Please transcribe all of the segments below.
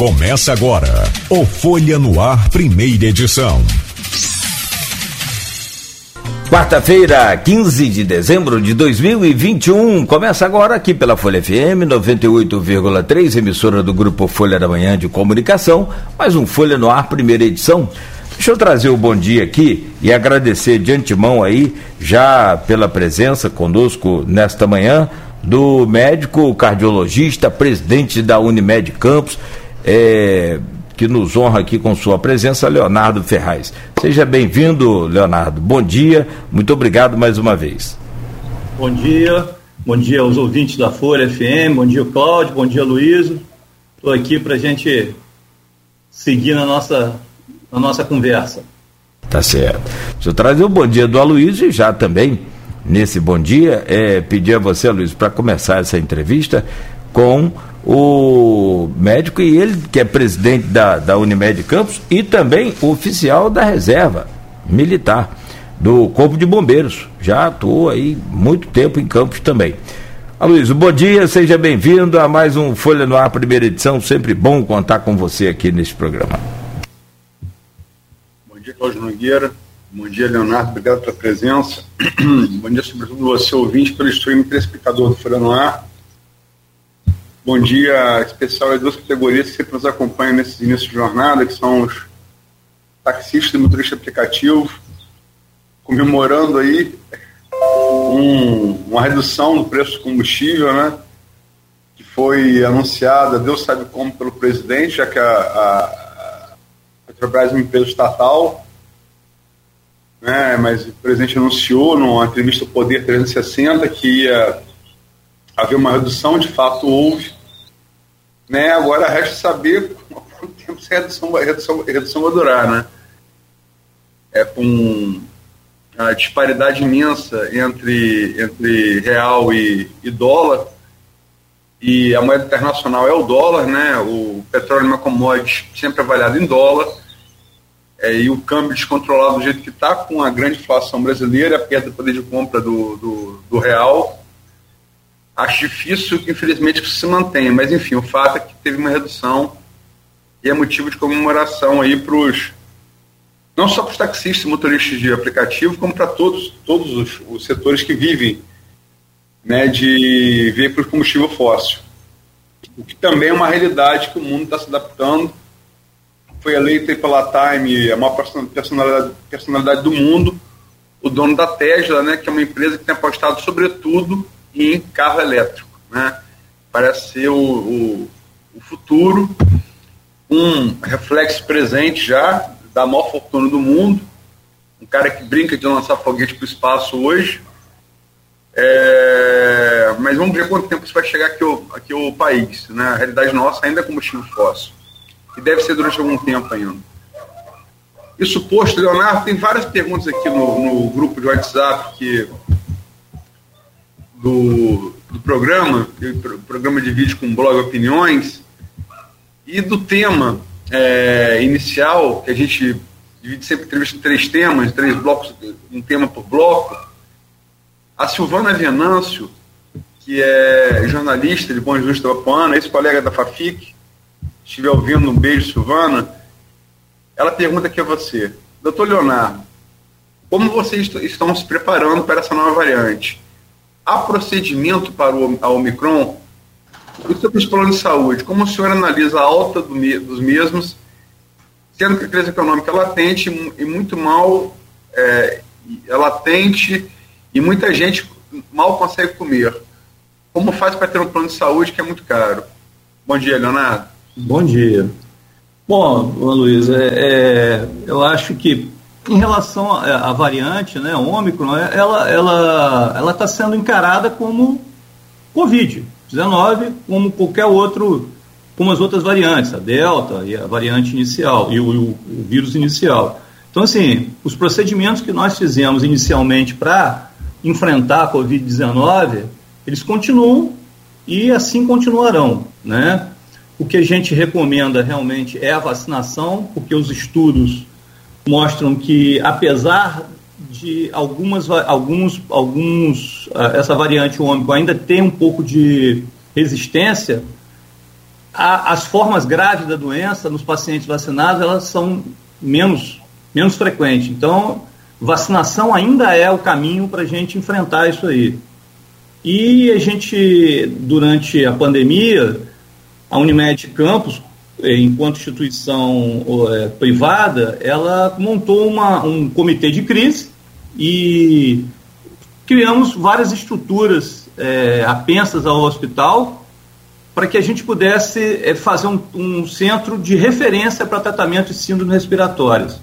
Começa agora o Folha no Ar, primeira edição. Quarta-feira, 15 de dezembro de 2021. Começa agora aqui pela Folha FM 98,3, emissora do grupo Folha da Manhã de Comunicação. Mais um Folha no Ar, primeira edição. Deixa eu trazer o bom dia aqui e agradecer de antemão aí, já pela presença conosco nesta manhã, do médico cardiologista, presidente da Unimed Campos, é, que nos honra aqui com sua presença, Leonardo Ferraz. Seja bem-vindo, Leonardo. Bom dia, muito obrigado mais uma vez. Bom dia, bom dia aos ouvintes da Folha FM, bom dia, Cláudio, bom dia, Luiz. Estou aqui para a gente seguir na nossa, na nossa conversa. Tá certo. Deixa eu trazer o bom dia do Aloysio e já também, nesse bom dia, é, pedir a você, Luiz, para começar essa entrevista com o médico e ele que é presidente da, da Unimed Campos e também oficial da reserva militar do Corpo de Bombeiros. Já atuou aí muito tempo em Campos também. Aloysio, bom dia, seja bem-vindo a mais um Folha no Ar, primeira edição. Sempre bom contar com você aqui neste programa. Bom dia, Cláudio Nogueira. Bom dia, Leonardo. Obrigado pela presença. bom dia, sobretudo, você, ouvinte, pelo streaming telespectador do Folha no Ar. Bom dia especial às duas categorias que sempre nos acompanham nesse início de jornada, que são os taxistas e motoristas aplicativos, comemorando aí um, uma redução no preço do combustível, né? Que foi anunciada, Deus sabe como, pelo presidente, já que a, a, a Petrobras é uma empresa estatal, né? Mas o presidente anunciou numa entrevista ao Poder 360 que ia haver uma redução, de fato houve. Né? Agora resta saber quanto tempo essa redução, redução, redução vai durar. Né? É com a disparidade imensa entre, entre real e, e dólar, e a moeda internacional é o dólar, né? o petróleo é uma commodity sempre avaliado em dólar, é, e o câmbio descontrolado do jeito que está, com a grande inflação brasileira, a perda do poder de compra do, do, do real, Acho difícil, infelizmente, que isso se mantenha, mas enfim, o fato é que teve uma redução e é motivo de comemoração aí para os. Não só para os taxistas e motoristas de aplicativo, como para todos, todos os, os, setores que vivem né, de veículos de combustível fóssil. O que também é uma realidade que o mundo está se adaptando. Foi eleito pela Time a maior personalidade, personalidade do mundo, o dono da Tesla, né, que é uma empresa que tem apostado sobretudo em carro elétrico. Né? Parece ser o, o, o futuro, um reflexo presente já da maior fortuna do mundo, um cara que brinca de lançar foguete para o espaço hoje. É, mas vamos ver quanto tempo isso vai chegar aqui aqui o país. Né? A realidade nossa ainda é combustível fóssil. E deve ser durante algum tempo ainda. Isso posto, Leonardo, tem várias perguntas aqui no, no grupo de WhatsApp que do, do programa, programa de vídeo com blog Opiniões, e do tema é, inicial, que a gente divide sempre entrevista em três temas, três blocos, um tema por bloco. A Silvana Venâncio, que é jornalista de Bom Jesus Papuana, ex-colega da FAFIC, estiver ouvindo, um beijo, Silvana. Ela pergunta aqui a você, doutor Leonardo, como vocês estão se preparando para essa nova variante? Há procedimento para o, a Omicron? E sobre os planos de saúde, como o senhor analisa a alta do, dos mesmos, sendo que a crise econômica é latente e muito mal é, é latente e muita gente mal consegue comer. Como faz para ter um plano de saúde que é muito caro? Bom dia, Leonardo. Bom dia. Bom, Luiz, é, é, eu acho que em relação à variante, né, Ômicron, é, ela ela ela está sendo encarada como Covid-19, como qualquer outro, como as outras variantes, a Delta e a variante inicial, e o, o, o vírus inicial. Então, assim, os procedimentos que nós fizemos inicialmente para enfrentar a Covid-19, eles continuam e assim continuarão, né? O que a gente recomenda realmente é a vacinação, porque os estudos mostram que, apesar de algumas, alguns, alguns, ah, essa variante ômico ainda ter um pouco de resistência, a, as formas graves da doença nos pacientes vacinados elas são menos, menos frequentes. Então, vacinação ainda é o caminho para a gente enfrentar isso aí. E a gente, durante a pandemia, a Unimed Campus, eh, enquanto instituição é, privada, ela montou uma, um comitê de crise e criamos várias estruturas é, apensas ao hospital para que a gente pudesse é, fazer um, um, centro de referência para tratamento de síndromes respiratórias.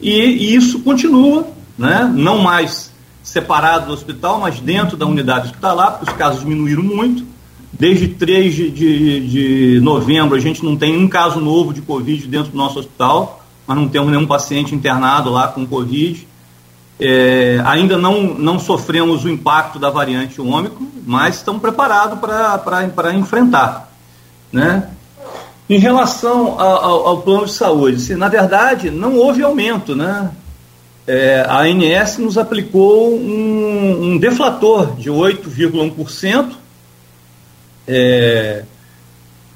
E, e, isso continua, né? não mais separado do hospital, mas dentro da unidade hospitalar, porque os casos diminuíram muito. Desde 3 de, de, de novembro, a gente não tem um caso novo de Covid dentro do nosso hospital, mas não temos nenhum paciente internado lá com Covid. É, ainda não, não sofremos o impacto da variante ômicron, mas estamos preparados para enfrentar. Né? Em relação ao, ao, plano de saúde, se, na verdade, não houve aumento. Né? É, a ANS nos aplicou um, um deflator de 8,1% é,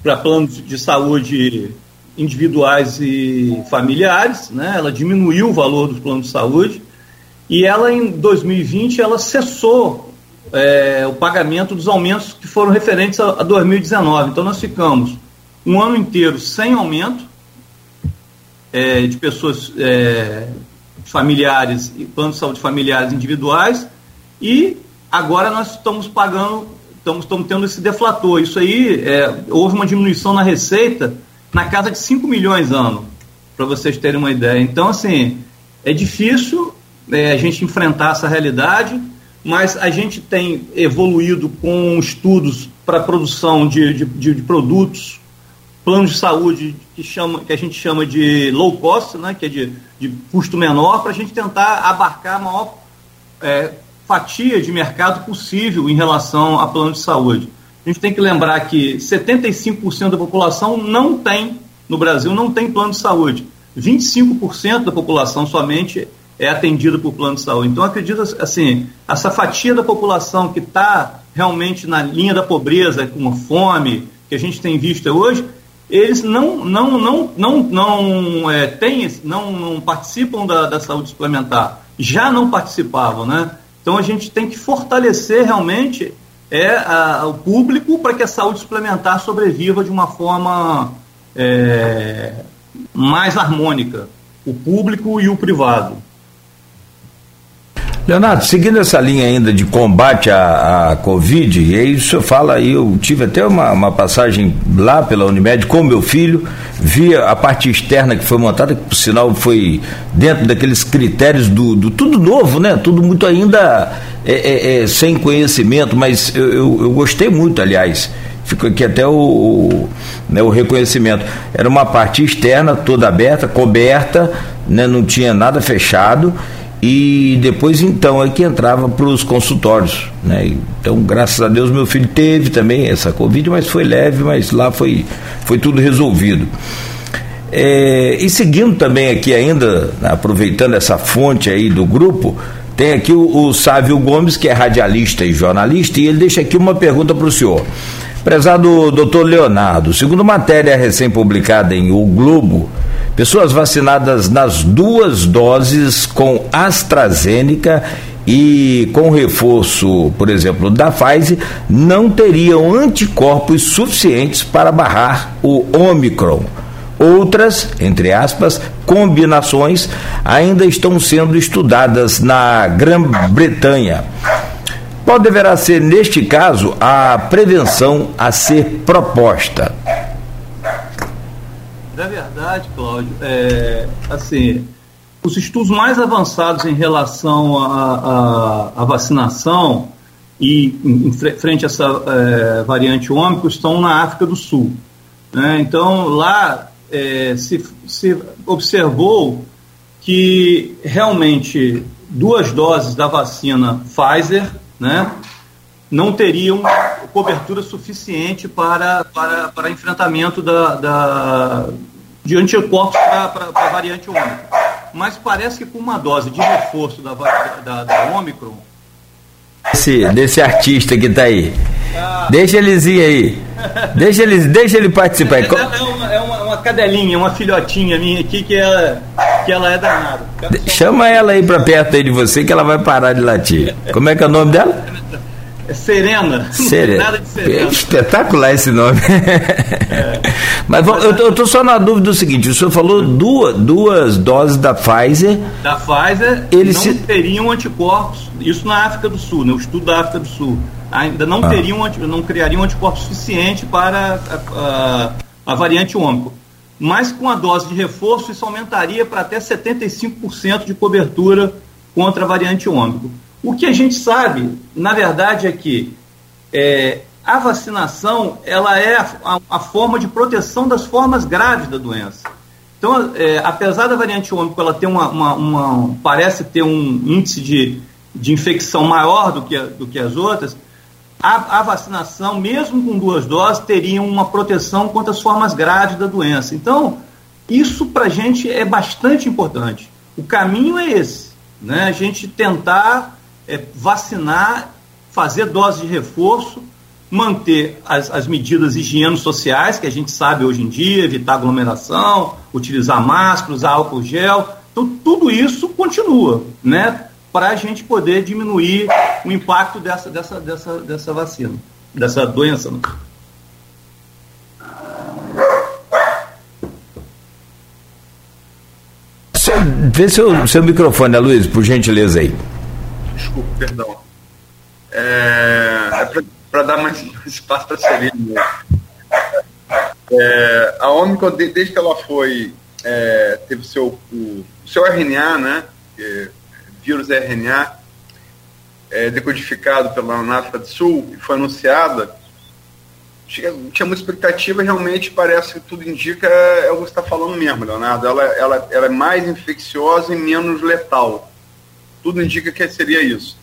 para planos de saúde individuais e familiares. Né? Ela diminuiu o valor dos planos de saúde e ela em 2020 ela cessou é, o pagamento dos aumentos que foram referentes a, a 2019. Então nós ficamos um ano inteiro sem aumento é, de pessoas é, familiares e planos de saúde familiares individuais e agora nós estamos pagando, estamos, estamos tendo esse deflator. Isso aí é, houve uma diminuição na receita na casa de 5 milhões ano, para vocês terem uma ideia. Então, assim, é difícil é, a gente enfrentar essa realidade, mas a gente tem evoluído com estudos para produção de, de, de, de, produtos, planos de saúde que, chama, que a gente chama de low cost, né, que é de, de custo menor, para a gente tentar abarcar a maior é, fatia de mercado possível em relação a plano de saúde. A gente tem que lembrar que 75% da população não tem, no Brasil, não tem plano de saúde. 25% da população somente é atendida por plano de saúde. Então, acredito assim, essa fatia da população que está realmente na linha da pobreza, com fome, que a gente tem visto hoje, eles não não não não não é, tem, não, não participam da, da saúde suplementar, já não participavam, né? Então a gente tem que fortalecer realmente é a, o público para que a saúde suplementar sobreviva de uma forma é, mais harmônica, o público e o privado. Leonardo, seguindo essa linha ainda de combate à, à Covid, e aí o senhor fala eu tive até uma, uma passagem lá pela Unimed com meu filho, via a parte externa que foi montada, que por sinal foi dentro daqueles critérios do, do tudo novo, né? Tudo muito ainda é, é, é, sem conhecimento, mas eu, eu, eu, gostei muito, aliás. Ficou aqui até o, o, né, o reconhecimento. Era uma parte externa, toda aberta, coberta, né, não tinha nada fechado e depois então é que entrava para os consultórios. Né? Então, graças a Deus, meu filho teve também essa Covid, mas foi leve, mas lá foi, foi tudo resolvido. É, e seguindo também aqui ainda, aproveitando essa fonte aí do grupo, tem aqui o, o Sávio Gomes, que é radialista e jornalista, e ele deixa aqui uma pergunta para o senhor. Prezado doutor Leonardo, segundo matéria recém-publicada em O Globo, Pessoas vacinadas nas duas doses com AstraZeneca e com reforço, por exemplo, da Pfizer, não teriam anticorpos suficientes para barrar o Omicron. Outras, entre aspas, combinações ainda estão sendo estudadas na Grã-Bretanha. Qual deverá ser, neste caso, a prevenção a ser proposta? Na verdade, Cláudio, é, assim, os estudos mais avançados em relação à vacinação e em, em, frente a essa é, variante ômicron estão na África do Sul. Né? Então, lá é, se, se observou que realmente duas doses da vacina Pfizer, né, não teriam cobertura suficiente para, para, para enfrentamento da, da de anticorpos para a variante Ômicron. Mas parece que com uma dose de reforço da, da, da Ômicron. Esse, desse artista que está aí. Deixa eles ir aí. Deixa, eles, deixa ele participar. É, é, uma, é uma, uma, cadelinha, uma filhotinha minha aqui que ela, que ela é danada. Chama ela aí pra perto aí de você que ela vai parar de latir. Como é que é o nome dela? É Serena. Serena. Nada de Serena. espetacular esse nome. É. Mas eu estou só na dúvida do seguinte: o senhor falou duas, duas doses da Pfizer. Da Pfizer, eles não se... teriam anticorpos. Isso na África do Sul, né? o estudo da África do Sul. Ainda não ah. teriam, não criariam anticorpos suficiente para a, a, a variante ômicron. Mas com a dose de reforço, isso aumentaria para até 75% de cobertura contra a variante ômicron. O que a gente sabe, na verdade, é que é, a vacinação ela é a, a, forma de proteção das formas graves da doença. Então, é, apesar da variante ômicron ela ter uma, uma, uma, parece ter um índice de, de infecção maior do que, do que as outras, a, a, vacinação, mesmo com duas doses, teria uma proteção contra as formas graves da doença. Então, isso para a gente é bastante importante. O caminho é esse, né? A gente tentar é, vacinar, fazer dose de reforço, manter as, as medidas higiênico-sociais, que a gente sabe hoje em dia, evitar aglomeração, utilizar máscara, usar álcool gel. Então, tudo isso continua, né? Para a gente poder diminuir o impacto dessa, dessa, dessa, dessa vacina, dessa doença. Né? Vê seu, seu microfone, Luiz, por gentileza aí desculpa, perdão. É, é para dar mais espaço para a mesmo. É, a Omicron, desde que ela foi, é, teve seu, o, seu RNA, né, é, vírus RNA, é, decodificado pela África do Sul e foi anunciada, tinha, tinha muita expectativa realmente parece que tudo indica é, é o que você está falando mesmo, Leonardo. Ela, ela, ela é mais infecciosa e menos letal tudo indica que seria isso.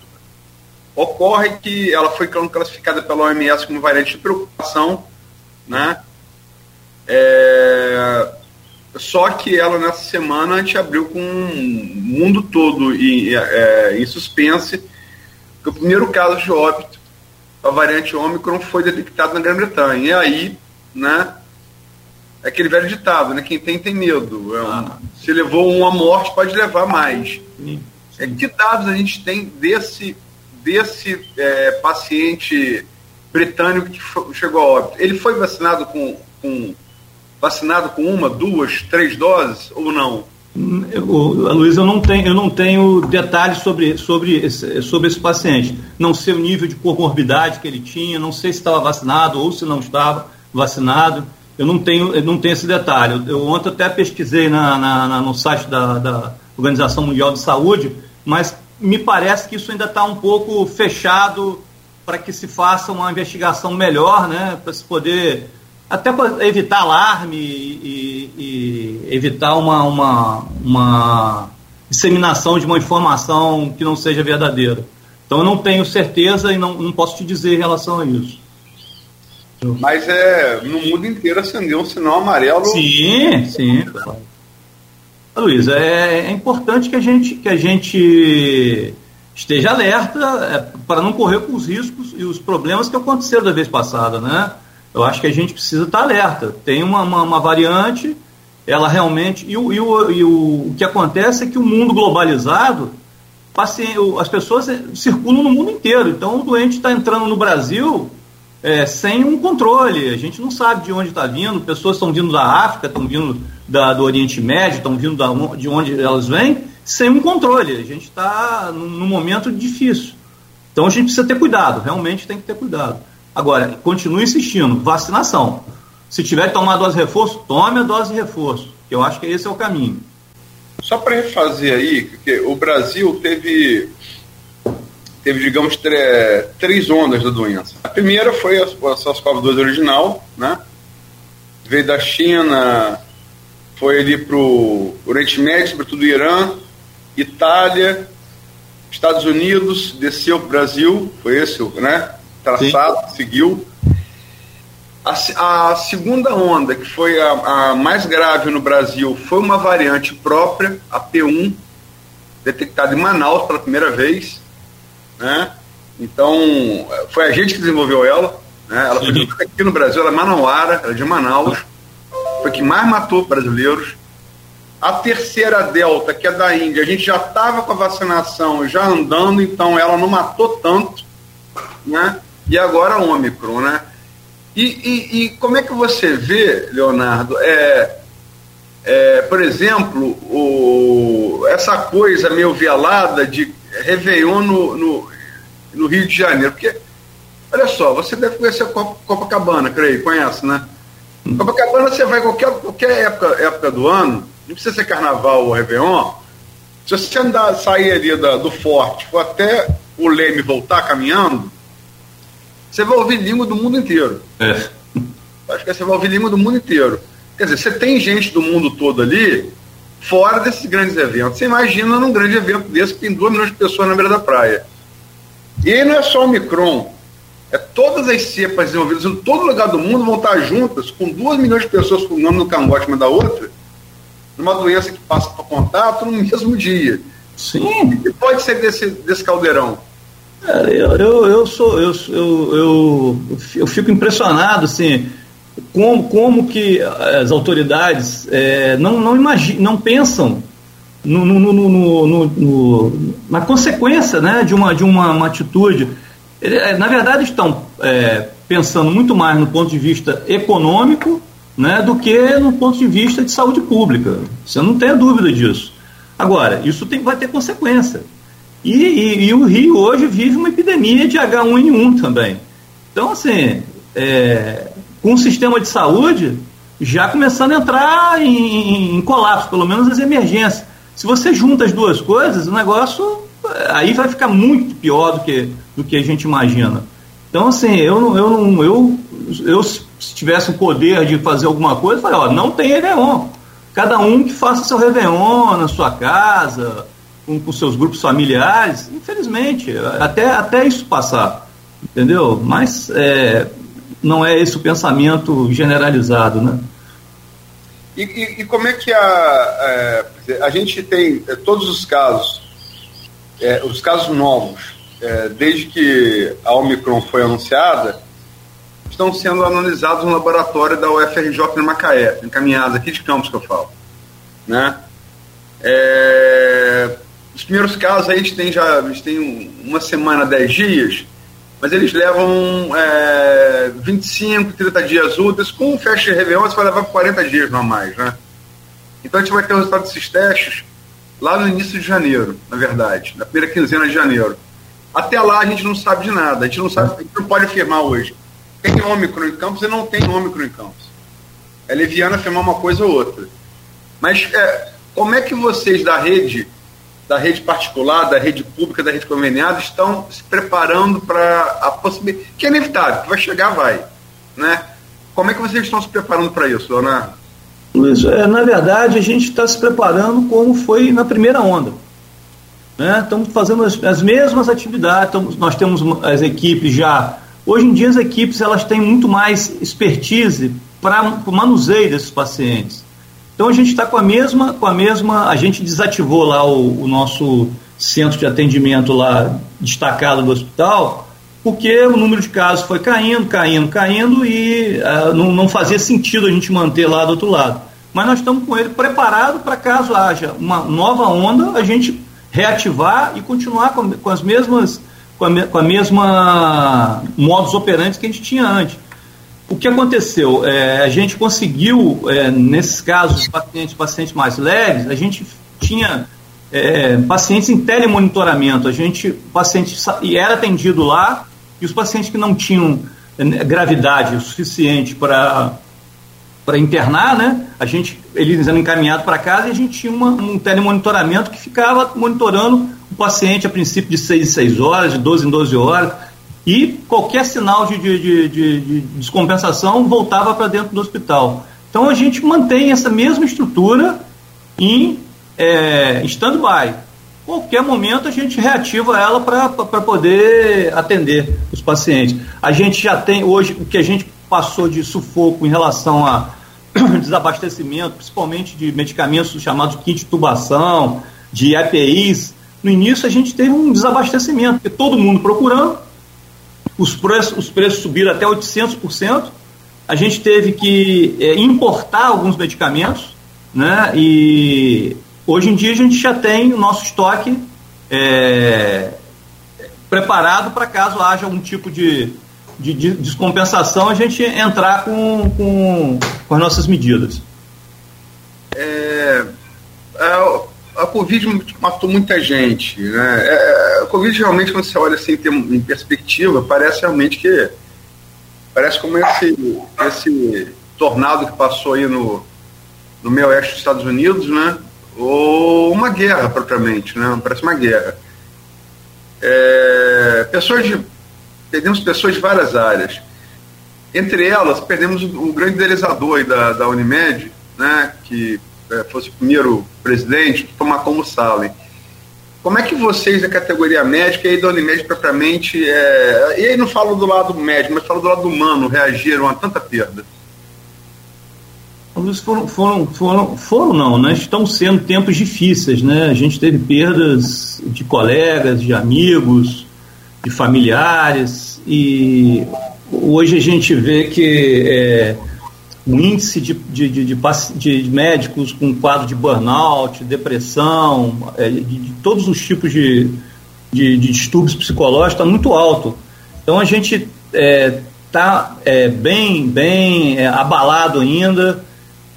Ocorre que ela foi classificada pela OMS como variante de preocupação, né? É... Só que ela nessa semana a gente abriu com o mundo todo em, é, em suspense, que o primeiro caso de óbito a variante Ômicron foi detectado na Grã-Bretanha. E aí, né, é aquele velho ditado, né? Quem tem, tem medo. É um, ah. Se levou uma morte, pode levar mais. Sim. É, que dados a gente tem desse, desse é, paciente britânico que chegou a óbito? Ele foi vacinado com, com, vacinado com uma, duas, três doses ou não? Luiz, eu não tenho, eu não tenho detalhes sobre, sobre, esse, sobre esse paciente. Não sei o nível de comorbidade que ele tinha, não sei se estava vacinado ou se não estava vacinado. Eu não tenho, eu não tenho esse detalhe. Eu, eu ontem até pesquisei na, na, na no site da, da Organização Mundial de Saúde, mas me parece que isso ainda está um pouco fechado para que se faça uma investigação melhor, né, para se poder até para evitar alarme e, e, e evitar uma, uma, uma disseminação de uma informação que não seja verdadeira. Então eu não tenho certeza e não, não posso te dizer em relação a isso. Mas é no mundo inteiro acendeu um sinal amarelo. Sim, sim. Luiz, é, é, importante que a gente, que a gente esteja alerta é, para não correr com os riscos e os problemas que aconteceram da vez passada, né? Eu acho que a gente precisa estar alerta. Tem uma, uma, uma variante, ela realmente. E, o, e, o, e o, o que acontece é que o mundo globalizado, as pessoas circulam no mundo inteiro. Então o doente está entrando no Brasil é, sem um controle. A gente não sabe de onde está vindo. Pessoas estão vindo da África, estão vindo da, do Oriente Médio, estão vindo da, de onde elas vêm, sem um controle. A gente está num, momento difícil. Então a gente precisa ter cuidado, realmente tem que ter cuidado. Agora, continue insistindo, vacinação. Se tiver que tomar a dose de reforço, tome a dose de reforço, que eu acho que esse é o caminho. Só para refazer aí, que o Brasil teve, teve digamos, três ondas da doença. A primeira foi a, a SARS-CoV-2 original, né? Veio da China, foi ali para o Oriente Médio, sobretudo Irã, Itália, Estados Unidos, desceu para o Brasil, foi esse né, traçado, Sim. seguiu. A, a, segunda onda, que foi a, a, mais grave no Brasil, foi uma variante própria, a P1, detectada em Manaus pela primeira vez. Né? Então, foi a gente que desenvolveu ela, Né? Ela foi aqui no Brasil, ela é manauara, ela é de Manaus, foi que mais matou brasileiros. A terceira delta, que é da Índia, a gente já estava com a vacinação já andando, então ela não matou tanto, né? E agora a Ômicron, né? E, e, e, como é que você vê, Leonardo, é, é, por exemplo, o, essa coisa meio velada de Réveillon no, no, no, Rio de Janeiro? Porque, olha só, você deve conhecer Copacabana, creio, conhece, né? Copacabana você vai qualquer, qualquer época, época do ano, não precisa ser carnaval ou Réveillon, se você andar, sair ali da, do forte, for até o Leme voltar caminhando, você vai ouvir língua do mundo inteiro. É. Acho que você vai ouvir língua do mundo inteiro. Quer dizer, você tem gente do mundo todo ali, fora desses grandes eventos. Você imagina num grande evento desse que tem duas milhões de pessoas na beira da praia. E aí não é só o Micron, é todas as cepas desenvolvidas em todo lugar do mundo vão estar juntas, com duas milhões de pessoas com o nome no cangote uma da outra, numa doença que passa por contato no mesmo dia. Sim. E pode ser desse, desse caldeirão. É, eu, eu, eu, sou, eu, eu, eu, eu fico impressionado, assim, como, como que as autoridades é, não, não, imagine, não pensam no, no, no, no, na consequência né, de, uma, de uma, uma atitude. É, na verdade, estão é, pensando muito mais no ponto de vista econômico né, do que no ponto de vista de saúde pública. Você não tem dúvida disso. Agora, isso tem, vai ter consequência. E, e, e, o Rio hoje vive uma epidemia de H1N1 também. Então, assim, é, com o sistema de saúde já começando a entrar em, em, colapso, pelo menos as emergências. Se você junta as duas coisas, o negócio aí vai ficar muito pior do que, do que a gente imagina. Então, assim, eu não, eu não, eu, eu se tivesse o poder de fazer alguma coisa, eu falei, ó, não tem Réveillon. Cada um que faça seu Réveillon na sua casa, com, com seus grupos familiares, infelizmente, até, até isso passar, entendeu? Mas é, não é esse o pensamento generalizado, né? E, e, e como é que a, a, é, a gente tem é, todos os casos, é, os casos novos, é, desde que a Omicron foi anunciada, estão sendo analisados no laboratório da UFRJ em Macaé, encaminhados aqui de Campos que eu falo, né? É, os primeiros casos a gente tem já, a gente tem uma semana, dez dias, mas eles levam é, 25, 30 dias úteis. Com o festa de Réveillon, você vai levar 40 dias, não mais, né? Então a gente vai ter o resultado desses testes lá no início de janeiro, na verdade, na primeira quinzena de janeiro. Até lá a gente não sabe de nada, a gente não sabe, a gente não pode afirmar hoje. Tem ômicron em campos e não tem ômicron em campos. É leviano afirmar uma coisa ou outra. Mas é, como é que vocês da rede da rede particular, da rede pública, da rede conveniada estão se preparando para a possibilidade, que é inevitável, que vai chegar, vai. Né? Como é que vocês estão se preparando para isso, Leonardo? Luiz, é, na verdade, a gente está se preparando como foi na primeira onda. Né? Estamos fazendo as, as mesmas atividades, nós temos as equipes já. Hoje em dia, as equipes elas têm muito mais expertise para o manuseio desses pacientes. Então a gente está com a mesma, com a mesma, a gente desativou lá o, o, nosso centro de atendimento lá destacado do hospital, porque o número de casos foi caindo, caindo, caindo e uh, não, não fazia sentido a gente manter lá do outro lado. Mas nós estamos com ele preparado para caso haja uma nova onda, a gente reativar e continuar com, com as mesmas com a, com a mesma modus operandi que a gente tinha antes. O que aconteceu? É, a gente conseguiu, é, nesses casos, pacientes, pacientes mais leves, a gente tinha é, pacientes em telemonitoramento. A gente, paciente e era atendido lá, e os pacientes que não tinham é, gravidade suficiente para para internar, né? A gente, eles eram encaminhados para casa e a gente tinha uma, um telemonitoramento que ficava monitorando o paciente a princípio de 6 em 6 horas, de 12 em 12 horas e qualquer sinal de, de, de, de descompensação voltava para dentro do hospital. Então a gente mantém essa mesma estrutura em é, stand-by. Qualquer momento a gente reativa ela para poder atender os pacientes. A gente já tem hoje o que a gente passou de sufoco em relação a desabastecimento, principalmente de medicamentos chamados kit de tubação, de EPIs. No início a gente teve um desabastecimento, porque todo mundo procurando, os preços, os preços subiram até 800%, a gente teve que é, importar alguns medicamentos, né? E hoje em dia a gente já tem o nosso estoque é, preparado para caso haja algum tipo de, de, de, descompensação, a gente entrar com, com, com as nossas medidas. É, a, a Covid matou muita gente. Né? É, a Covid realmente, quando você olha assim em perspectiva, parece realmente que parece como esse, esse tornado que passou aí no, no meio oeste dos Estados Unidos, né? Ou uma guerra propriamente, né? parece uma guerra. É, pessoas de, perdemos pessoas de várias áreas. Entre elas, perdemos o grande idealizador da, da Unimed, né, que é, fosse o primeiro presidente, que foi Macomo Salem. Como é que vocês, da categoria médica e da Unimed propriamente, é, e aí não falo do lado médico, mas falo do lado humano, reagiram a tanta perda? Foram, foram, foram, foram não, né? Estão sendo tempos difíceis, né? A gente teve perdas de colegas, de amigos, de familiares e hoje a gente vê que é, o índice de, de, de, de, médicos com quadro de burnout, depressão, é, de, todos os tipos de, de, distúrbios psicológicos está muito alto. Então a gente está é, é, bem, bem é, abalado ainda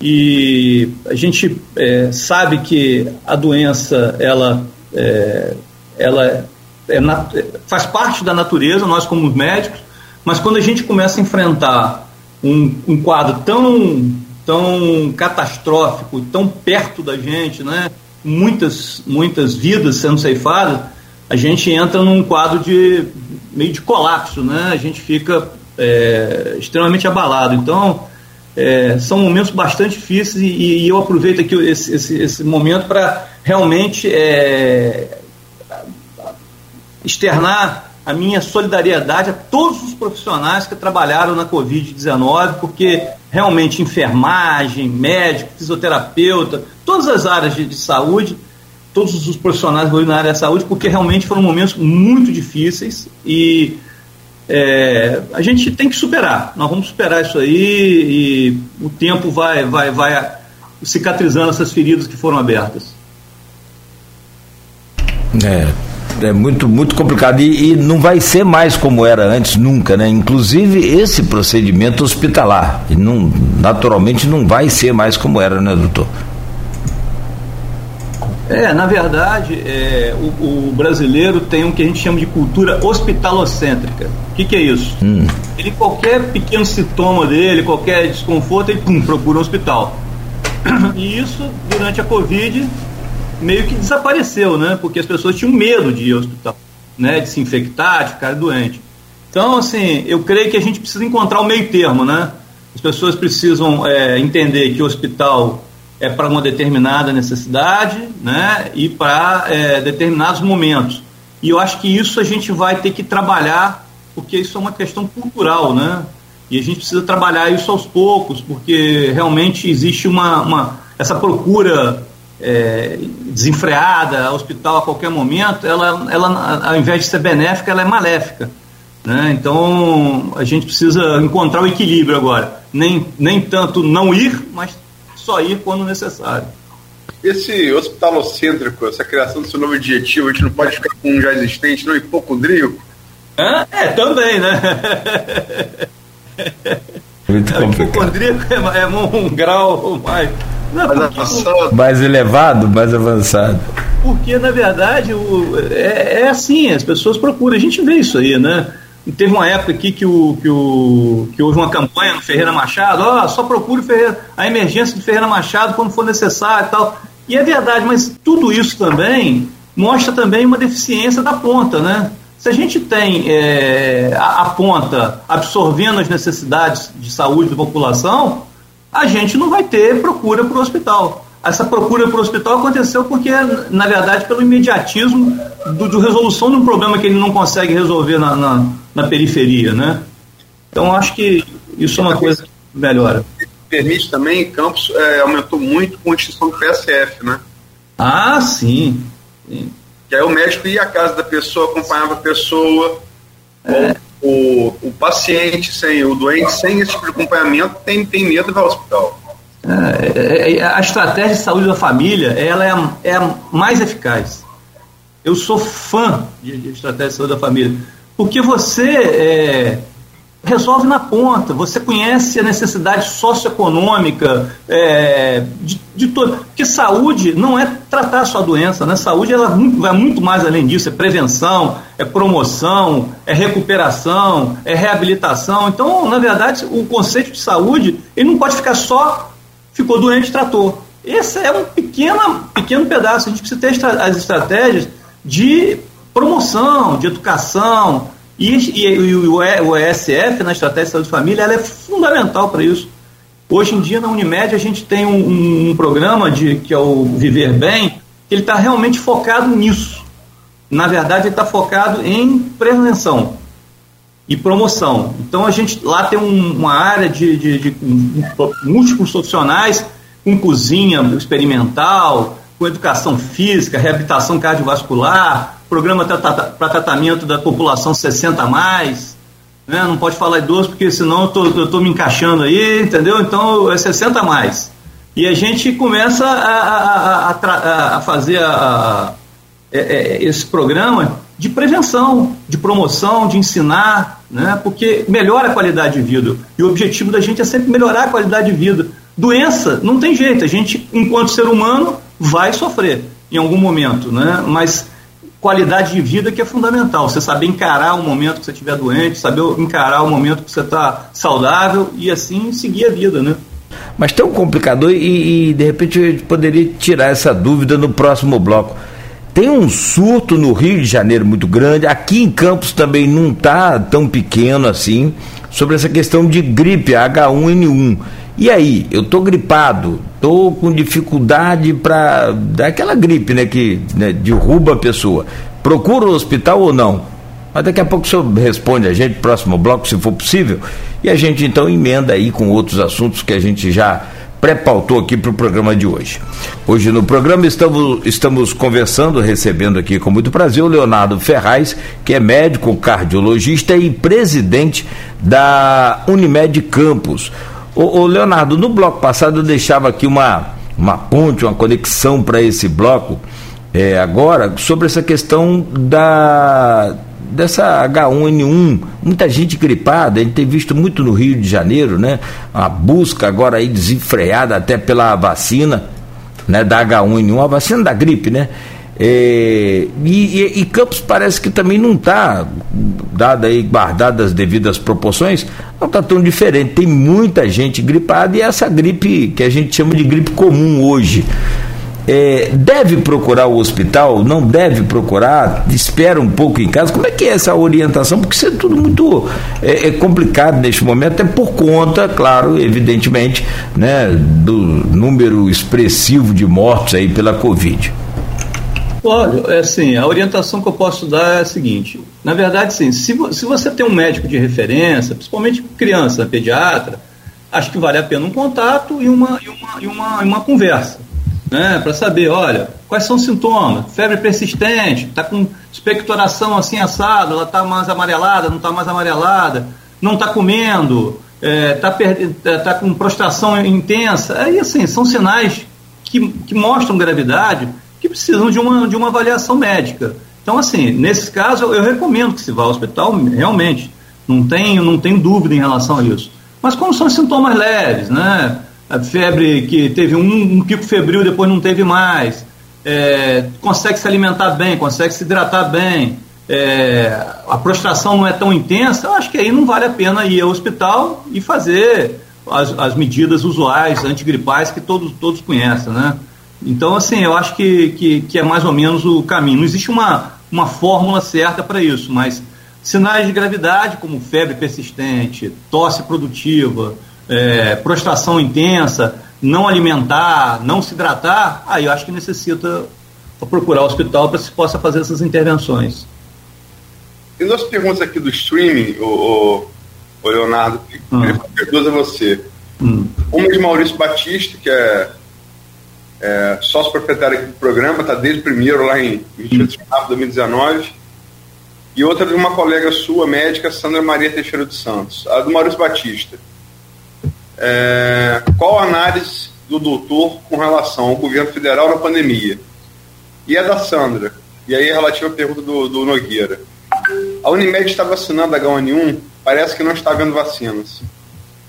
e a gente é, sabe que a doença ela, é, ela é, faz parte da natureza, nós como médicos, mas quando a gente começa a enfrentar um, um quadro tão, tão catastrófico, tão perto da gente, né, muitas, muitas vidas sendo ceifadas, a gente entra num quadro de meio de colapso, né? A gente fica é, extremamente abalado. Então, é, são momentos bastante difíceis e, e eu aproveito aqui esse, esse, esse momento para realmente é, externar a minha solidariedade a todos os profissionais que trabalharam na Covid-19, porque realmente enfermagem, médico, fisioterapeuta, todas as áreas de, de saúde, todos os profissionais na área da saúde, porque realmente foram momentos muito difíceis e é, a gente tem que superar. Nós vamos superar isso aí e o tempo vai, vai, vai cicatrizando essas feridas que foram abertas. É, é muito, muito complicado e, e, não vai ser mais como era antes nunca, né? Inclusive esse procedimento hospitalar, e não, naturalmente não vai ser mais como era, né, doutor? É, na verdade, é, o, o, brasileiro tem um que a gente chama de cultura hospitalocêntrica. O que, que é isso? Hum. Ele, qualquer pequeno sintoma dele, qualquer desconforto, ele pum, procura um hospital. E isso, durante a Covid, meio que desapareceu, né? Porque as pessoas tinham medo de ir ao hospital, né? De se infectar, de ficar doente. Então, assim, eu creio que a gente precisa encontrar o meio termo, né? As pessoas precisam é, entender que o hospital é para uma determinada necessidade né, e para é, determinados momentos. E eu acho que isso a gente vai ter que trabalhar, porque isso é uma questão cultural, né? E a gente precisa trabalhar isso aos poucos, porque realmente existe uma, uma essa procura é, desenfreada, hospital a qualquer momento, ela, ela, ao invés de ser benéfica, ela é maléfica. Né? Então a gente precisa encontrar o equilíbrio agora. Nem, nem tanto não ir, mas só ir quando necessário. Esse hospitalocêntrico, essa criação desse novo adjetivo, a gente não pode ficar com um já existente, não hipocondríaco? É, é também, né? Muito é, hipocondríaco é, é um grau mais. Não, mais, porque, mais elevado, mais avançado. Porque, na verdade, o, é, é assim, as pessoas procuram, a gente vê isso aí, né? teve uma época aqui que, o, que, o, que houve uma campanha no Ferreira Machado, ó, oh, só procure Ferreira, a emergência de Ferreira Machado quando for necessário e tal. E é verdade, mas tudo isso também mostra também uma deficiência da ponta, né? Se a gente tem é, a, a, ponta absorvendo as necessidades de saúde da população, a gente não vai ter procura para o hospital essa procura para o hospital aconteceu porque, na verdade, pelo imediatismo do, de resolução de um problema que ele não consegue resolver na, na, na periferia, né? Então, acho que isso é uma coisa que melhora. Permite também, Campos é, aumentou muito com a extinção do PSF, né? Ah, sim. sim. Que aí o médico ia à casa da pessoa, acompanhava a pessoa, é. o, o paciente, sem o doente, sem esse tipo de acompanhamento, tem, tem medo ao hospital. É, é, é, a estratégia de saúde da família ela é a, é a mais eficaz. Eu sou fã de, de, estratégia de saúde da família, porque você é, resolve na ponta, você conhece a necessidade socioeconômica é, de, de todo. Porque saúde não é tratar a sua doença, né? Saúde ela vai muito mais além disso, é prevenção, é promoção, é recuperação, é reabilitação. Então, na verdade, o conceito de saúde ele não pode ficar só ficou doente, tratou. Esse é um pequeno, pequeno pedaço. A gente precisa ter as estratégias de promoção, de educação. E, e, e o, o ESF, na Estratégia de Saúde Família, ela é fundamental para isso. Hoje em dia, na Unimed, a gente tem um, um, programa de, que é o Viver Bem, que ele está realmente focado nisso. Na verdade, ele está focado em prevenção e promoção. Então a gente lá tem um, uma área de, de, de, múltiplos profissionais com cozinha experimental, com educação física, reabilitação cardiovascular, programa para tratamento da população 60 a mais. Né? Não pode falar idoso porque senão eu tô, tô me encaixando aí, entendeu? Então é 60 a mais. E a gente começa a, a, a, a fazer é, é, esse programa de prevenção, de promoção, de ensinar, né? porque melhora a qualidade de vida. E o objetivo da gente é sempre melhorar a qualidade de vida. Doença, não tem jeito, a gente, enquanto ser humano, vai sofrer em algum momento, né? mas qualidade de vida que é fundamental. Você saber encarar o momento que você estiver doente, saber encarar o momento que você está saudável e assim seguir a vida, né? Mas tem um complicador e, e de repente eu poderia tirar essa dúvida no próximo bloco. Tem um surto no Rio de Janeiro muito grande, aqui em Campos também não está tão pequeno assim, sobre essa questão de gripe H1N1. E aí, eu tô gripado, tô com dificuldade para daquela gripe, né, que né, derruba a pessoa. Procura o hospital ou não? Mas daqui a pouco o senhor responde a gente, próximo bloco, se for possível, e a gente então emenda aí com outros assuntos que a gente já pré-pautou aqui para o programa de hoje. Hoje no programa estamos, estamos conversando, recebendo aqui com muito prazer o Leonardo Ferraz, que é médico cardiologista e presidente da Unimed Campos. O, o Leonardo, no bloco passado eu deixava aqui uma, uma ponte, uma conexão para esse bloco. É, agora, sobre essa questão da, dessa H1N1, muita gente gripada, a gente tem visto muito no Rio de Janeiro, né? A busca agora aí desenfreada até pela vacina, né, da H1N1, a vacina da gripe, né? É, e, e, e, Campos parece que também não está, dada aí, guardadas as devidas proporções, não está tão diferente. Tem muita gente gripada e essa gripe que a gente chama de gripe comum hoje é, deve procurar o hospital, não deve procurar, espera um pouco em casa. Como é que é essa orientação? Porque isso é tudo muito é, é complicado neste momento, até por conta, claro, evidentemente, né, do número expressivo de mortes aí pela Covid. Olha, é assim, a orientação que eu posso dar é a seguinte: na verdade, sim, se, se você tem um médico de referência, principalmente criança, pediatra, acho que vale a pena um contato e uma, e uma, e uma, uma conversa né, para saber, olha, quais são os sintomas? Febre persistente, está com expectoração assim assada, ela está mais amarelada, não está mais amarelada, não está comendo, está é, tá, tá com prostração intensa. Aí, assim, são sinais que, que mostram gravidade que precisam de uma, de uma avaliação médica. Então, assim, nesse caso, eu, recomendo que se vá ao hospital, realmente. Não tenho, não tenho dúvida em relação a isso. Mas como são sintomas leves, né? a febre que teve um, um pico febril, depois não teve mais, é, consegue se alimentar bem, consegue se hidratar bem, é, a prostração não é tão intensa, eu acho que aí não vale a pena ir ao hospital e fazer as, as medidas usuais, antigripais, que todos, todos conhecem, né? Então, assim, eu acho que, que, que é mais ou menos o caminho. Não existe uma, uma fórmula certa para isso, mas sinais de gravidade, como febre persistente, tosse produtiva, é, prostração intensa, não alimentar, não se hidratar, aí eu acho que necessita procurar o hospital para que se possa fazer essas intervenções. E duas perguntas aqui do streaming, o, o Leonardo, que hum. fazer duas a você. Hum. Uma de Maurício Batista, que é, é sócio proprietário aqui do programa, está desde o primeiro lá em 28 de março de 2019. E outra de uma colega sua, médica, Sandra Maria Teixeira dos Santos. A do Maurício Batista. É, qual a análise do doutor com relação ao governo federal na pandemia? E a da Sandra. E aí, relativa à pergunta do, do Nogueira. A Unimed está vacinando a H1N1, parece que não está vendo vacinas.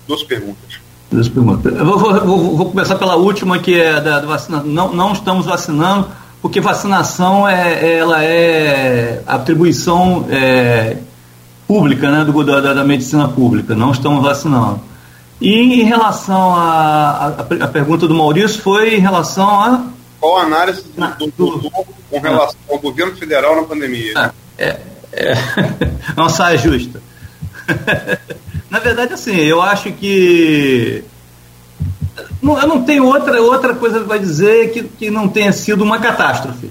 Duas perguntas. Duas perguntas. Eu vou, vou, vou começar pela última, que é da, vacina. Não, não estamos vacinando, porque vacinação é, ela é atribuição é, pública, né, do, da, da medicina pública. Não estamos vacinando. E em relação à a, a, pergunta do Maurício, foi em relação a. Qual a análise do, do, do, com relação ao governo federal na pandemia? É, é, é uma saia justa. na verdade, assim, eu acho que. Não, eu não tenho outra, outra coisa para dizer que, que não tenha sido uma catástrofe.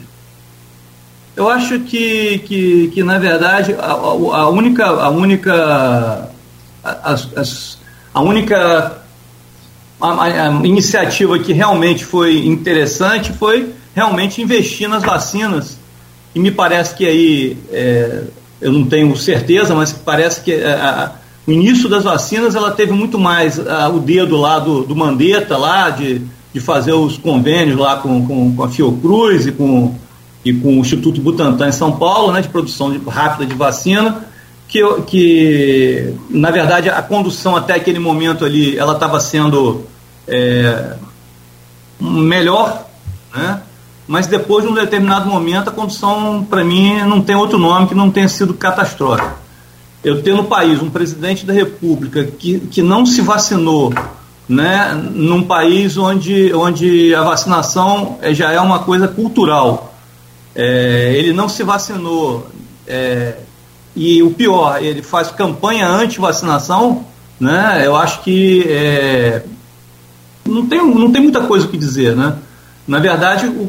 Eu acho que, que, que na verdade, a, a única. A única as, a única a, a iniciativa que realmente foi interessante foi realmente investir nas vacinas. E me parece que aí, é, eu não tenho certeza, mas parece que é, a, o início das vacinas ela teve muito mais a, o dedo lá do, do Mandetta, lá de, de fazer os convênios lá com, com, com a Fiocruz e com, e com o Instituto Butantan em São Paulo, né, de produção de, rápida de vacina que, que na verdade a condução até aquele momento ali ela estava sendo é, melhor, né? mas depois de um determinado momento a condução para mim não tem outro nome que não tenha sido catastrófica. Eu tenho no país um presidente da República que, que não se vacinou, né, num país onde, onde a vacinação é, já é uma coisa cultural. É, ele não se vacinou é, e o pior, ele faz campanha anti-vacinação, né? Eu acho que é, não, tem, não tem muita coisa o que dizer, né? Na verdade, o,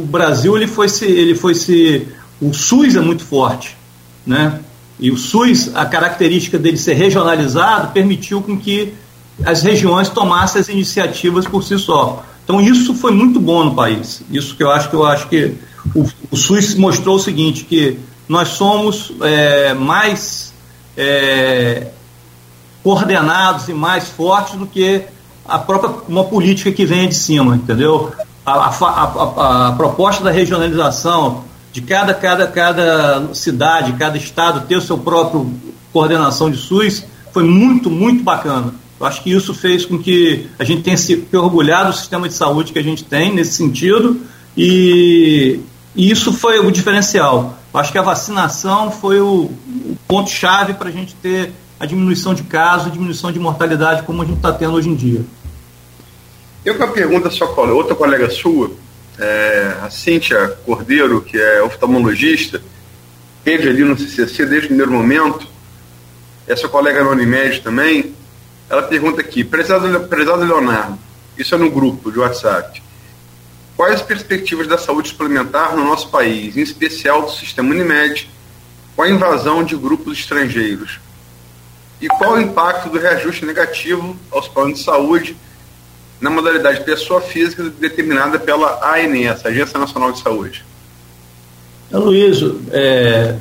o, Brasil ele foi se, ele foi se, o SUS é muito forte, né? E o SUS, a característica dele ser regionalizado, permitiu com que as regiões tomassem as iniciativas por si só. Então isso foi muito bom no país. Isso que eu acho que eu acho que o, o SUS mostrou o seguinte que nós somos é, mais é, coordenados e mais fortes do que a própria uma política que vem de cima, entendeu? A, a, a, a, proposta da regionalização de cada, cada, cada cidade, cada estado ter o seu próprio coordenação de SUS foi muito, muito bacana. Eu acho que isso fez com que a gente tenha se orgulhado do sistema de saúde que a gente tem nesse sentido e, e isso foi o diferencial. Acho que a vacinação foi o, o ponto-chave para a gente ter a diminuição de casos, a diminuição de mortalidade como a gente está tendo hoje em dia. Eu com a pergunta sua outra colega sua, é, a Cíntia Cordeiro, que é oftalmologista, teve ali no CCC desde o primeiro momento, essa colega na Unimed também, ela pergunta aqui, prezado, prezado Leonardo, isso é no grupo de WhatsApp, Quais as perspectivas da saúde suplementar no nosso país, em especial do sistema Unimed, com a invasão de grupos estrangeiros? E qual o impacto do reajuste negativo aos planos de saúde na modalidade pessoa física determinada pela ANS, Agência Nacional de Saúde? Luiz, é,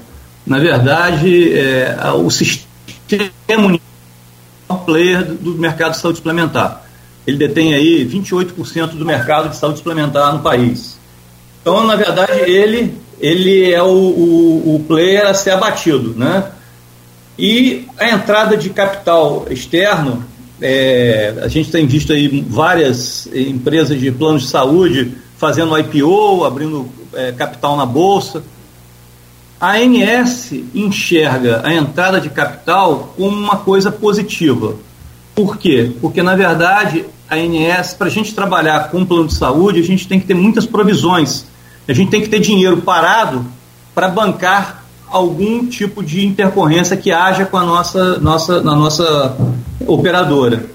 na verdade, é, o sistema é player do mercado de saúde suplementar ele detém aí 28% do mercado de saúde suplementar no país. Então, na verdade, ele, ele é o, o, o player a ser abatido, né? E a entrada de capital externo, é, a gente tem visto aí várias empresas de planos de saúde fazendo IPO, abrindo é, capital na bolsa. A ANS enxerga a entrada de capital como uma coisa positiva. Por quê? Porque, na verdade, a ANS, para a gente trabalhar com plano de saúde, a gente tem que ter muitas provisões. A gente tem que ter dinheiro parado para bancar algum tipo de intercorrência que haja com a nossa, nossa, na nossa operadora.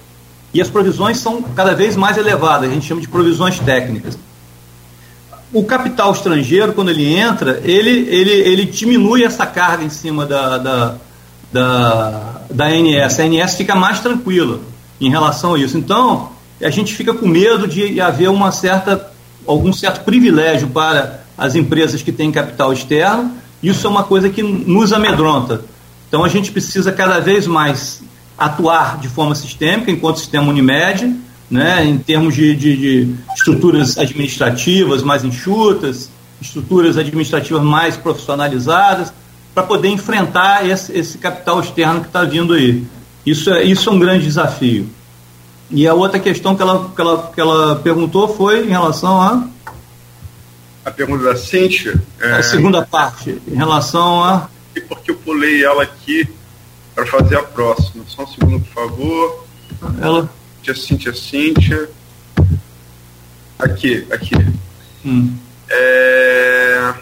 E as provisões são cada vez mais elevadas, a gente chama de provisões técnicas. O capital estrangeiro, quando ele entra, ele, ele, ele diminui essa carga em cima da, da, da, da ANS. A ANS fica mais tranquila em relação a isso. Então, a gente fica com medo de haver uma certa, algum certo privilégio para as empresas que têm capital externo Isso é uma coisa que nos amedronta. Então a gente precisa cada vez mais atuar de forma sistêmica enquanto sistema Unimed, né, em termos de, de, de estruturas administrativas mais enxutas, estruturas administrativas mais profissionalizadas, para poder enfrentar esse, esse, capital externo que está vindo aí. Isso é, isso é um grande desafio. E a outra questão que ela, que ela, que ela perguntou foi em relação a. A pergunta da Cíntia. É... A segunda parte, em relação a. E porque eu pulei ela aqui para fazer a próxima. Só um segundo, por favor. Ela. Cíntia, Cíntia, Cíntia. Aqui, aqui. Hum. É...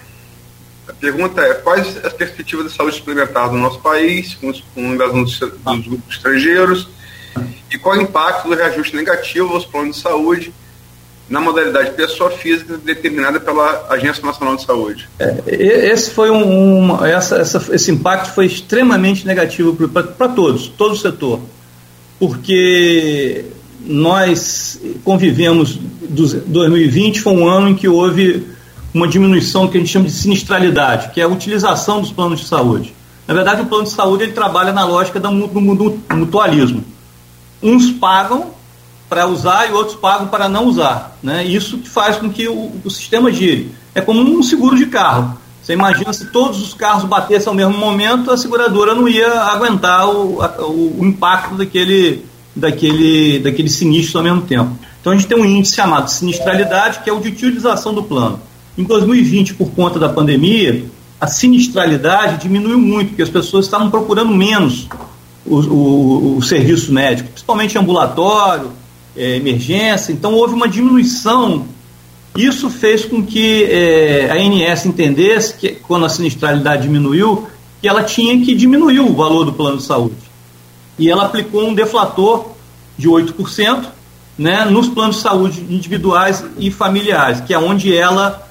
A pergunta é: quais as perspectivas de saúde suplementar no nosso país, com, com invasão dos, dos grupos estrangeiros? E qual o impacto do reajuste negativo aos planos de saúde na modalidade pessoa física determinada pela Agência Nacional de Saúde? É, esse foi um, um essa, essa, esse impacto foi extremamente negativo para todos, todo o setor, porque nós convivemos, 2020 foi um ano em que houve uma diminuição que a gente chama de sinistralidade, que é a utilização dos planos de saúde. Na verdade, o plano de saúde ele trabalha na lógica do mutualismo. Uns pagam para usar e outros pagam para não usar. Né? Isso que faz com que o, o sistema gire. É como um seguro de carro. Você imagina se todos os carros batessem ao mesmo momento, a seguradora não ia aguentar o, o, o impacto daquele, daquele, daquele sinistro ao mesmo tempo. Então a gente tem um índice chamado sinistralidade, que é o de utilização do plano. Em 2020, por conta da pandemia, a sinistralidade diminuiu muito, porque as pessoas estavam procurando menos o, o, o serviço médico, principalmente ambulatório, é, emergência. Então houve uma diminuição. Isso fez com que é, a ANS entendesse que, quando a sinistralidade diminuiu, que ela tinha que diminuir o valor do plano de saúde. E ela aplicou um deflator de 8% né, nos planos de saúde individuais e familiares, que é onde ela,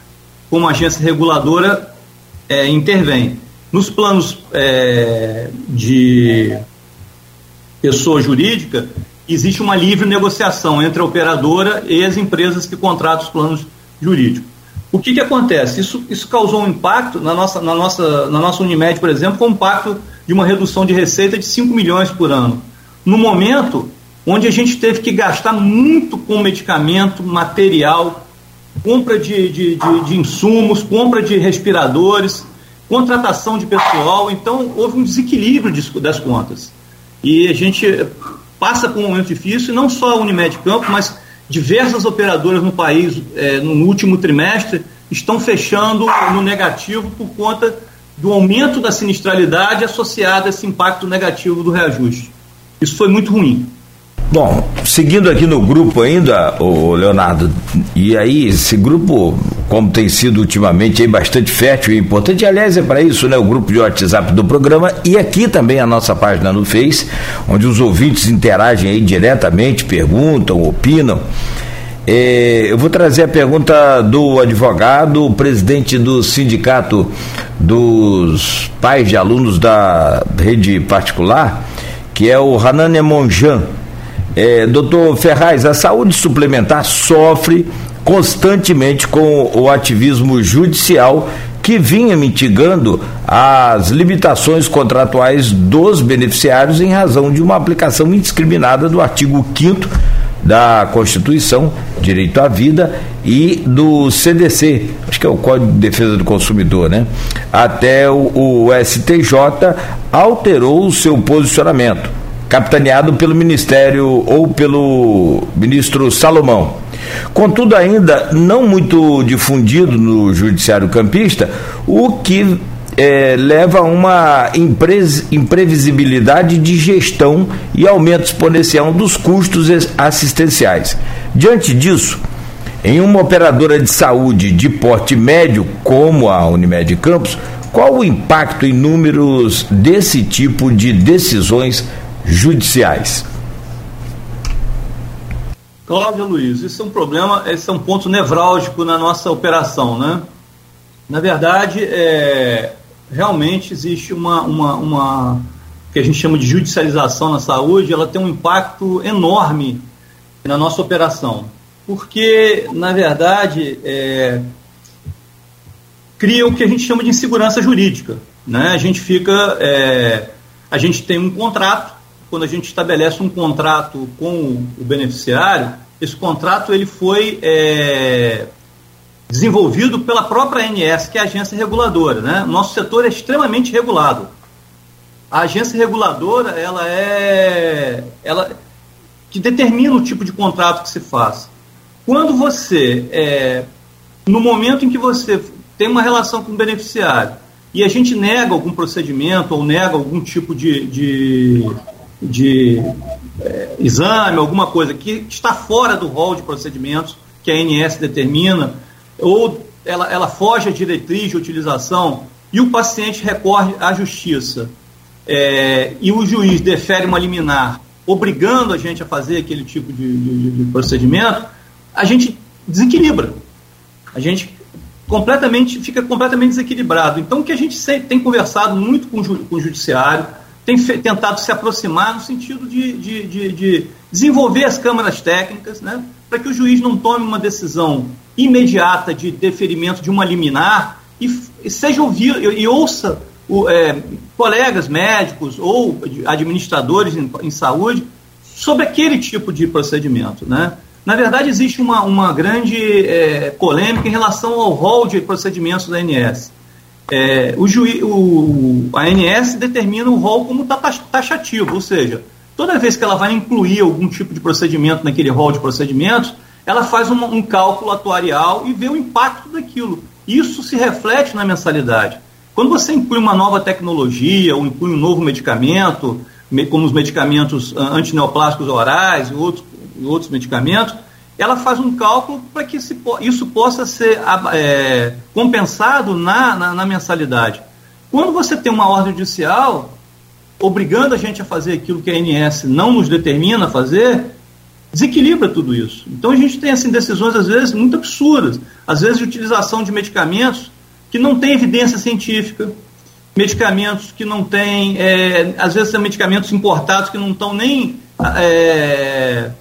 como agência reguladora, é, intervém. Nos planos é, de pessoa jurídica, existe uma livre negociação entre a operadora e as empresas que contratam os planos jurídicos. O que, que acontece? Isso, isso causou um impacto na nossa, na, nossa, na nossa Unimed, por exemplo, com um impacto de uma redução de receita de 5 milhões por ano. No momento onde a gente teve que gastar muito com medicamento, material, compra de, de, de, de insumos, compra de respiradores, contratação de pessoal, então houve um desequilíbrio das contas. E a gente passa por um momento difícil, não só a Unimed Campo, mas diversas operadoras no país, é, no último trimestre, estão fechando no negativo por conta do aumento da sinistralidade associada a esse impacto negativo do reajuste. Isso foi muito ruim. Bom, seguindo aqui no grupo ainda, o Leonardo, e aí esse grupo, como tem sido ultimamente aí bastante fértil e importante, aliás é para isso, né, o grupo de WhatsApp do programa e aqui também a nossa página no Face, onde os ouvintes interagem aí diretamente, perguntam, opinam. É, eu vou trazer a pergunta do advogado, presidente do sindicato dos pais de alunos da rede particular, que é o Hanania Monjan é, doutor Ferraz, a saúde suplementar sofre constantemente com o ativismo judicial que vinha mitigando as limitações contratuais dos beneficiários em razão de uma aplicação indiscriminada do artigo 5 da Constituição, Direito à Vida, e do CDC, acho que é o Código de Defesa do Consumidor, né? Até o, o STJ alterou o seu posicionamento capitaneado pelo Ministério ou pelo ministro Salomão. Contudo, ainda não muito difundido no judiciário campista, o que é, leva a uma imprevisibilidade de gestão e aumento exponencial dos custos assistenciais. Diante disso, em uma operadora de saúde de porte médio como a Unimed Campos, qual o impacto em números desse tipo de decisões judiciais. Cláudio Luiz, isso é um problema, esse é um ponto nevrálgico na nossa operação, né? Na verdade, é, realmente existe uma, uma, uma que a gente chama de judicialização na saúde, ela tem um impacto enorme na nossa operação, porque na verdade é, cria o que a gente chama de insegurança jurídica. Né? A gente fica. É, a gente tem um contrato, quando a gente estabelece um contrato com o beneficiário, esse contrato ele foi é, desenvolvido pela própria ANS, que é a agência reguladora. Né? Nosso setor é extremamente regulado. A agência reguladora, ela é. Ela, que determina o tipo de contrato que se faz. Quando você, é, no momento em que você tem uma relação com o beneficiário e a gente nega algum procedimento ou nega algum tipo de, de, de é, exame, alguma coisa que está fora do rol de procedimentos que a ANS determina, ou ela, ela foge à diretriz de utilização e o paciente recorre à justiça é, e o juiz defere uma liminar obrigando a gente a fazer aquele tipo de, de, de procedimento, a gente desequilibra. A gente completamente fica completamente desequilibrado. Então, o que a gente tem conversado muito com, com o judiciário, tem tentado se aproximar no sentido de, de, de, de desenvolver as câmaras técnicas, né, para que o juiz não tome uma decisão imediata de deferimento de uma liminar e, e seja ouvido e, e ouça o, é, colegas médicos ou administradores em, em, saúde sobre aquele tipo de procedimento. Né? Na verdade, existe uma, uma grande é, polêmica em relação ao rol de procedimentos da ANS. É, o juiz, o, ANS determina o rol como taxativo, ou seja, toda vez que ela vai incluir algum tipo de procedimento naquele rol de procedimentos, ela faz um, um cálculo atuarial e vê o impacto daquilo. Isso se reflete na mensalidade. Quando você inclui uma nova tecnologia, ou inclui um novo medicamento, como os medicamentos ah, antineoplásicos orais e outros, outros medicamentos, ela faz um cálculo para que isso possa ser é, compensado na, na, na, mensalidade. Quando você tem uma ordem judicial obrigando a gente a fazer aquilo que a ANS não nos determina a fazer, desequilibra tudo isso. Então a gente tem assim, decisões, às vezes, muito absurdas. Às vezes, de utilização de medicamentos que não tem evidência científica, medicamentos que não têm, é, às vezes são medicamentos importados que não estão nem é,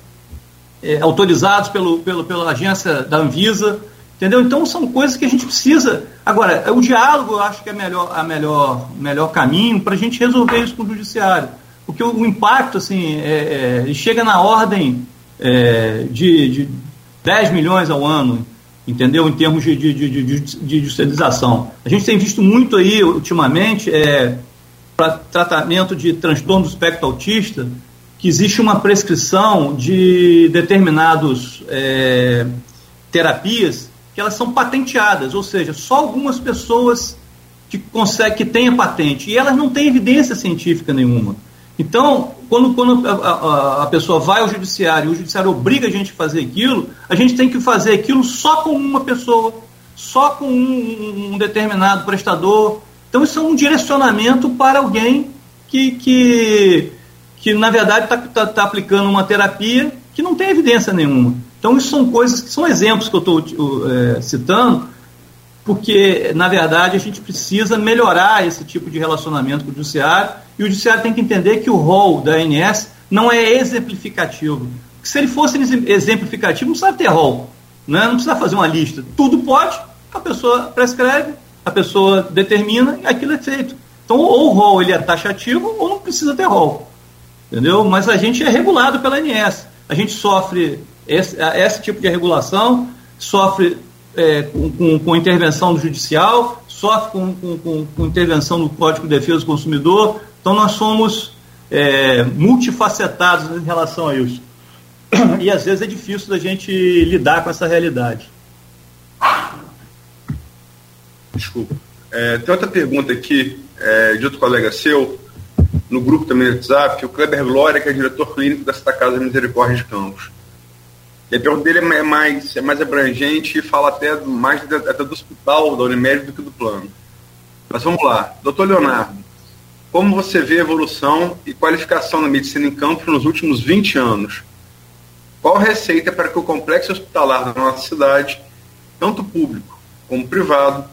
é, autorizados pelo, pelo, pela agência da Anvisa, entendeu? Então são coisas que a gente precisa. Agora, o diálogo eu acho que é melhor, a melhor, melhor caminho para a gente resolver isso com o judiciário, porque o, o impacto assim é, é, chega na ordem é, de, de 10 milhões ao ano entendeu? Em termos de, de, de, de, judicialização. A gente tem visto muito aí, ultimamente, é, para tratamento de transtorno do espectro autista, que existe uma prescrição de determinados é, terapias que elas são patenteadas, ou seja, só algumas pessoas que conseguem, que têm a patente, e elas não têm evidência científica nenhuma. Então, quando, quando a, a, a, pessoa vai ao judiciário e o judiciário obriga a gente a fazer aquilo, a gente tem que fazer aquilo só com uma pessoa, só com um, um determinado prestador. Então, isso é um direcionamento para alguém que, que, que na verdade, está tá, tá aplicando uma terapia que não tem evidência nenhuma. Então, isso são coisas que são exemplos que eu estou é, citando porque, na verdade, a gente precisa melhorar esse tipo de relacionamento com o judiciário e o judiciário tem que entender que o rol da ANS não é exemplificativo. Porque se ele fosse exemplificativo, não precisa ter rol, né? não precisa fazer uma lista. Tudo pode, a pessoa prescreve, a pessoa determina e aquilo é feito. Então, ou o rol ele é taxativo ou não precisa ter rol. Entendeu? Mas a gente é regulado pela ANS. A gente sofre esse, esse tipo de regulação, sofre é, com, com, com, intervenção do judicial, sofre com, com, com, intervenção do Código de Defesa do Consumidor. Então, nós somos é, multifacetados em relação a isso. E às vezes é difícil da gente lidar com essa realidade. Desculpa. É, tem outra pergunta aqui, é, de outro colega seu, no grupo também do WhatsApp, o Kleber Glória, que é diretor clínico da Santa Casa Misericórdia de Campos. E a pergunta dele é mais, é mais abrangente e fala até mais até do hospital, da Unimed, do que do plano. Mas vamos lá. Doutor Leonardo, como você vê a evolução e qualificação da medicina em campo nos últimos 20 anos? Qual a receita para que o complexo hospitalar da nossa cidade, tanto público como privado,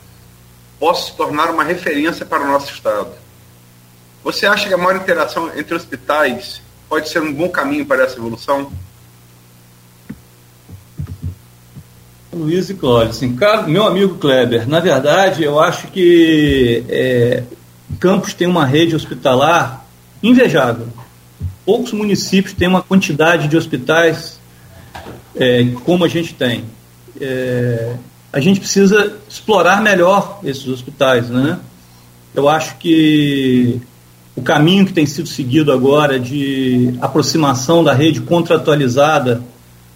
possa se tornar uma referência para o nosso Estado? Você acha que a maior interação entre hospitais pode ser um bom caminho para essa evolução? Luiz e Cláudio, assim, meu amigo Kleber, na verdade, eu acho que é, Campos tem uma rede hospitalar invejável. Poucos municípios têm uma quantidade de hospitais é, como a gente tem. É, a gente precisa explorar melhor esses hospitais, né? Eu acho que o caminho que tem sido seguido agora de aproximação da rede contratualizada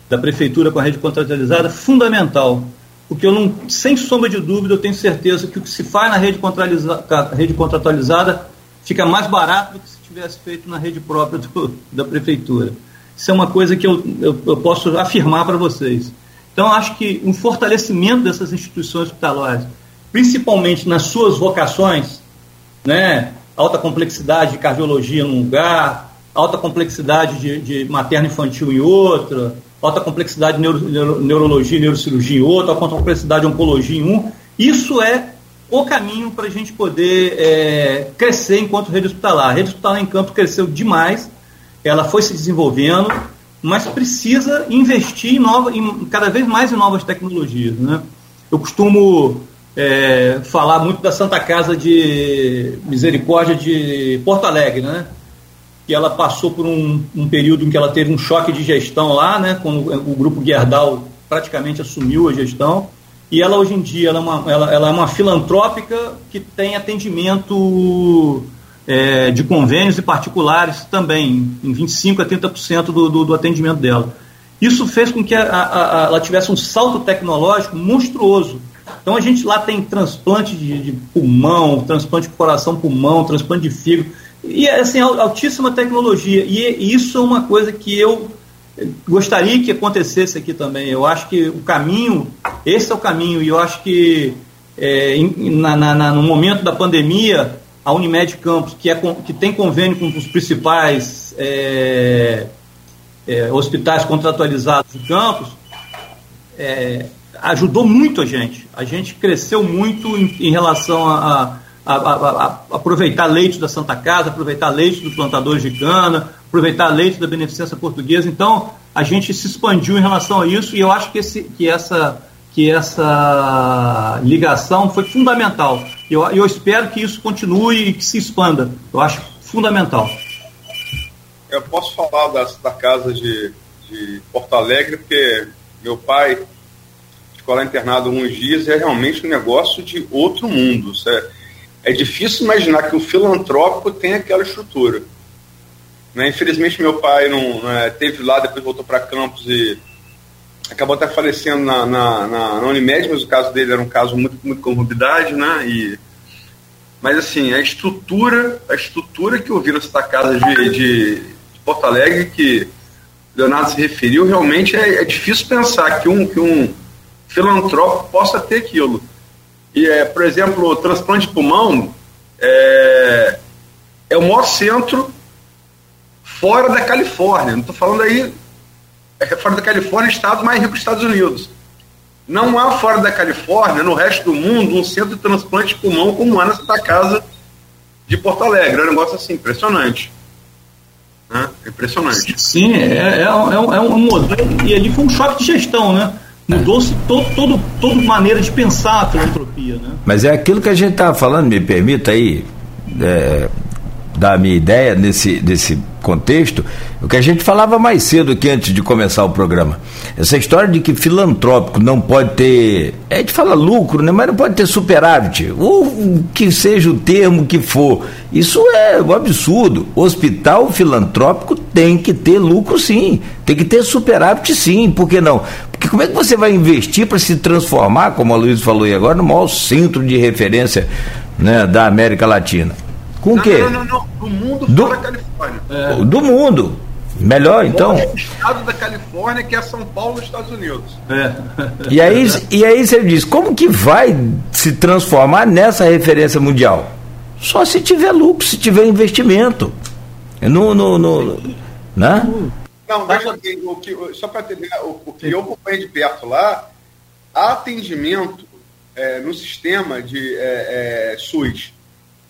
da prefeitura com a rede contratualizada fundamental. Porque eu não, sem sombra de dúvida, eu tenho certeza que o que se faz na rede, rede contratualizada fica mais barato do que se tivesse feito na rede própria do, da prefeitura. Isso é uma coisa que eu, eu, eu posso afirmar para vocês. Então, acho que um fortalecimento dessas instituições hospitalares, principalmente nas suas vocações, né, alta complexidade de cardiologia num lugar, alta complexidade de, de materno-infantil em outra, alta complexidade de neuro, neuro, neurologia e neurocirurgia em outro, alta complexidade de oncologia em um. Isso é o caminho para a gente poder é, crescer enquanto rede hospitalar. A rede hospitalar em campo cresceu demais, ela foi se desenvolvendo, mas precisa investir em, nova, em cada vez mais em novas tecnologias. Né? Eu costumo é, falar muito da Santa Casa de Misericórdia de Porto Alegre, né? que ela passou por um, um, período em que ela teve um choque de gestão lá, né, quando o grupo Gerdau praticamente assumiu a gestão, e ela hoje em dia ela é uma, ela, ela é uma filantrópica que tem atendimento é, de convênios e particulares também, em 25% a 30% do, do, do atendimento dela. Isso fez com que a, a, a, ela tivesse um salto tecnológico monstruoso. Então a gente lá tem transplante de, de pulmão, transplante de coração-pulmão, transplante de fígado e assim, altíssima tecnologia. E isso é uma coisa que eu gostaria que acontecesse aqui também. Eu acho que o caminho, esse é o caminho, e eu acho que é, na, na, no momento da pandemia, a Unimed Campos, que, é, que tem convênio com os principais é, é, hospitais contratualizados de campos, ajudou muito a gente. A gente cresceu muito em, em relação a, a a, a, aproveitar leite da Santa Casa, aproveitar leite dos plantadores de cana, aproveitar leite da beneficência portuguesa. Então, a gente se expandiu em relação a isso e eu acho que, esse, que, essa, que essa ligação foi fundamental. Eu, eu espero que isso continue e que se expanda. Eu acho fundamental. Eu posso falar da, da casa de, de Porto Alegre, porque meu pai ficou lá internado alguns dias, é realmente um negócio de outro mundo. Certo? é difícil imaginar que o filantrópico tem aquela estrutura. Né? Infelizmente, meu pai não, não é, teve lá, depois voltou para Campos e acabou até falecendo na, na, na, na, Unimed, mas o caso dele era um caso muito, muito com né? E, mas assim, a estrutura, a estrutura que eu vi nessa casa de, de, de Porto Alegre, que Leonardo se referiu, realmente é, é difícil pensar que um, que um filantrópico possa ter aquilo. E, é, por exemplo, o transplante de pulmão é, é o maior centro fora da Califórnia. Não estou falando aí, é fora da Califórnia, estado mais rico dos Estados Unidos. Não há fora da Califórnia, no resto do mundo, um centro de transplante de pulmão como há nessa casa de Porto Alegre. É um negócio assim, impressionante. Né? Impressionante. Sim, é, é, é, um, é um modelo. E ali foi um choque de gestão, né? Mudou-se todo, todo, toda maneira de pensar a filantropia. Né? Mas é aquilo que a gente estava falando, me permita aí é, dar a minha ideia nesse, nesse contexto, o que a gente falava mais cedo aqui antes de começar o programa. Essa história de que filantrópico não pode ter. É de falar lucro, né? Mas não pode ter superávit. Ou que seja o termo que for. Isso é um absurdo. Hospital filantrópico tem que ter lucro sim. Tem que ter superávit sim. Por que não? Porque como é que você vai investir para se transformar, como a Luiz falou aí agora, no maior centro de referência né, da América Latina? Com o quê? Não, não, não, do mundo do, fora da Califórnia. É. Do mundo. Melhor, então. O estado da Califórnia, que é São Paulo, Estados Unidos. É. E, aí, e aí você diz, como que vai se transformar nessa referência mundial? Só se tiver lucro, se tiver investimento. No, no, no, né? Não, veja aqui, o que, só para terminar, o, o, que eu acompanhei de perto lá, há atendimento é, no sistema de é, é, SUS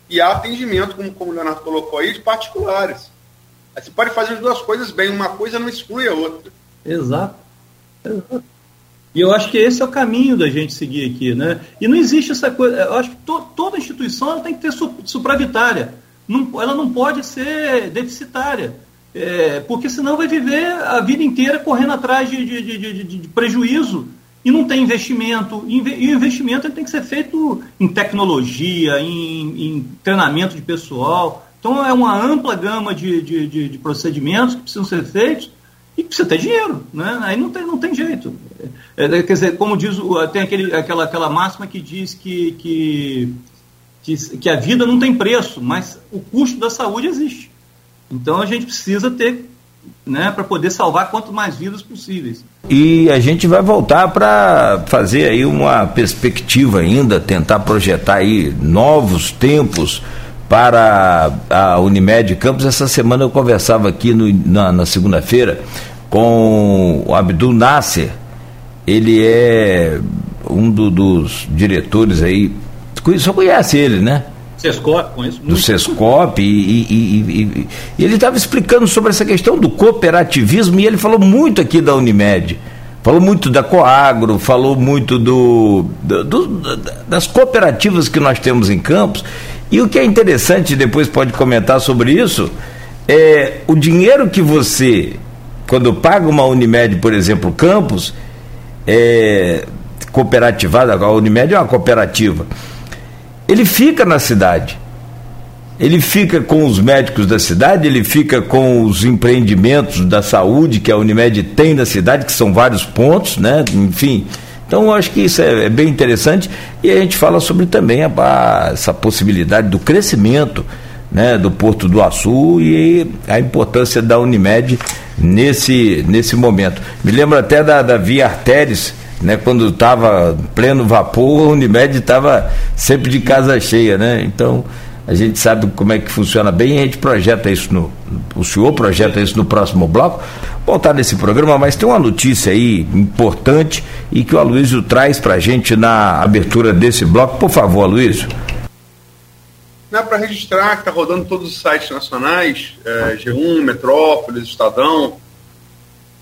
e há atendimento, como, como o Leonardo colocou aí, de particulares. Você pode fazer as duas coisas bem, uma coisa não exclui a outra. Exato. Exato. E eu acho que esse é o caminho da gente seguir aqui, né? E não existe essa coisa. Eu acho que to, toda instituição tem que ter su, supravitária. Não, ela não pode ser deficitária. É, porque senão vai viver a vida inteira correndo atrás de, de, de, de prejuízo e não tem investimento. E o investimento tem que ser feito em tecnologia, em, em, treinamento de pessoal. Então é uma ampla gama de, de procedimentos que precisam ser feitos e precisa ter dinheiro, né? Aí não tem, não tem jeito. É, é, quer dizer, como diz, tem aquele, aquela, aquela máxima que diz que, que, que, que a vida não tem preço, mas o custo da saúde existe. Então a gente precisa ter, né, para poder salvar quanto mais vidas possíveis. E a gente vai voltar para fazer aí uma perspectiva ainda, tentar projetar aí novos tempos para a Unimed Campos. Essa semana eu conversava aqui no, na, na segunda-feira com o Abdul Nasser. Ele é um do, dos diretores aí. Só conhece ele, né? Sescop, conheço muito. Do Sescop, e, e, e, ele estava explicando sobre essa questão do cooperativismo e ele falou muito aqui da Unimed. Falou muito da Coagro, falou muito do, das cooperativas que nós temos em Campos e o que é interessante, depois pode comentar sobre isso, é o dinheiro que você, quando paga uma Unimed, por exemplo, Campos, é, cooperativada, a Unimed é uma cooperativa, ele fica na cidade. Ele fica com os médicos da cidade, ele fica com os empreendimentos da saúde que a Unimed tem na cidade, que são vários pontos, né? Enfim, então, eu acho que isso é, é, bem interessante e a gente fala sobre também a, a, essa possibilidade do crescimento né, do Porto do Açu e a importância da Unimed nesse, nesse momento. Me lembro até da, da Via Artéries, né, quando estava pleno vapor, a Unimed estava sempre de casa cheia. Né? Então, a gente sabe como é que funciona bem e a gente projeta isso no. O senhor projeta isso no próximo bloco. Voltar nesse programa, mas tem uma notícia aí importante e que o Aloysio traz para a gente na abertura desse bloco. Por favor, Aloysio. Não, para registrar, que está rodando todos os sites nacionais, é, G1, Metrópolis, Estadão.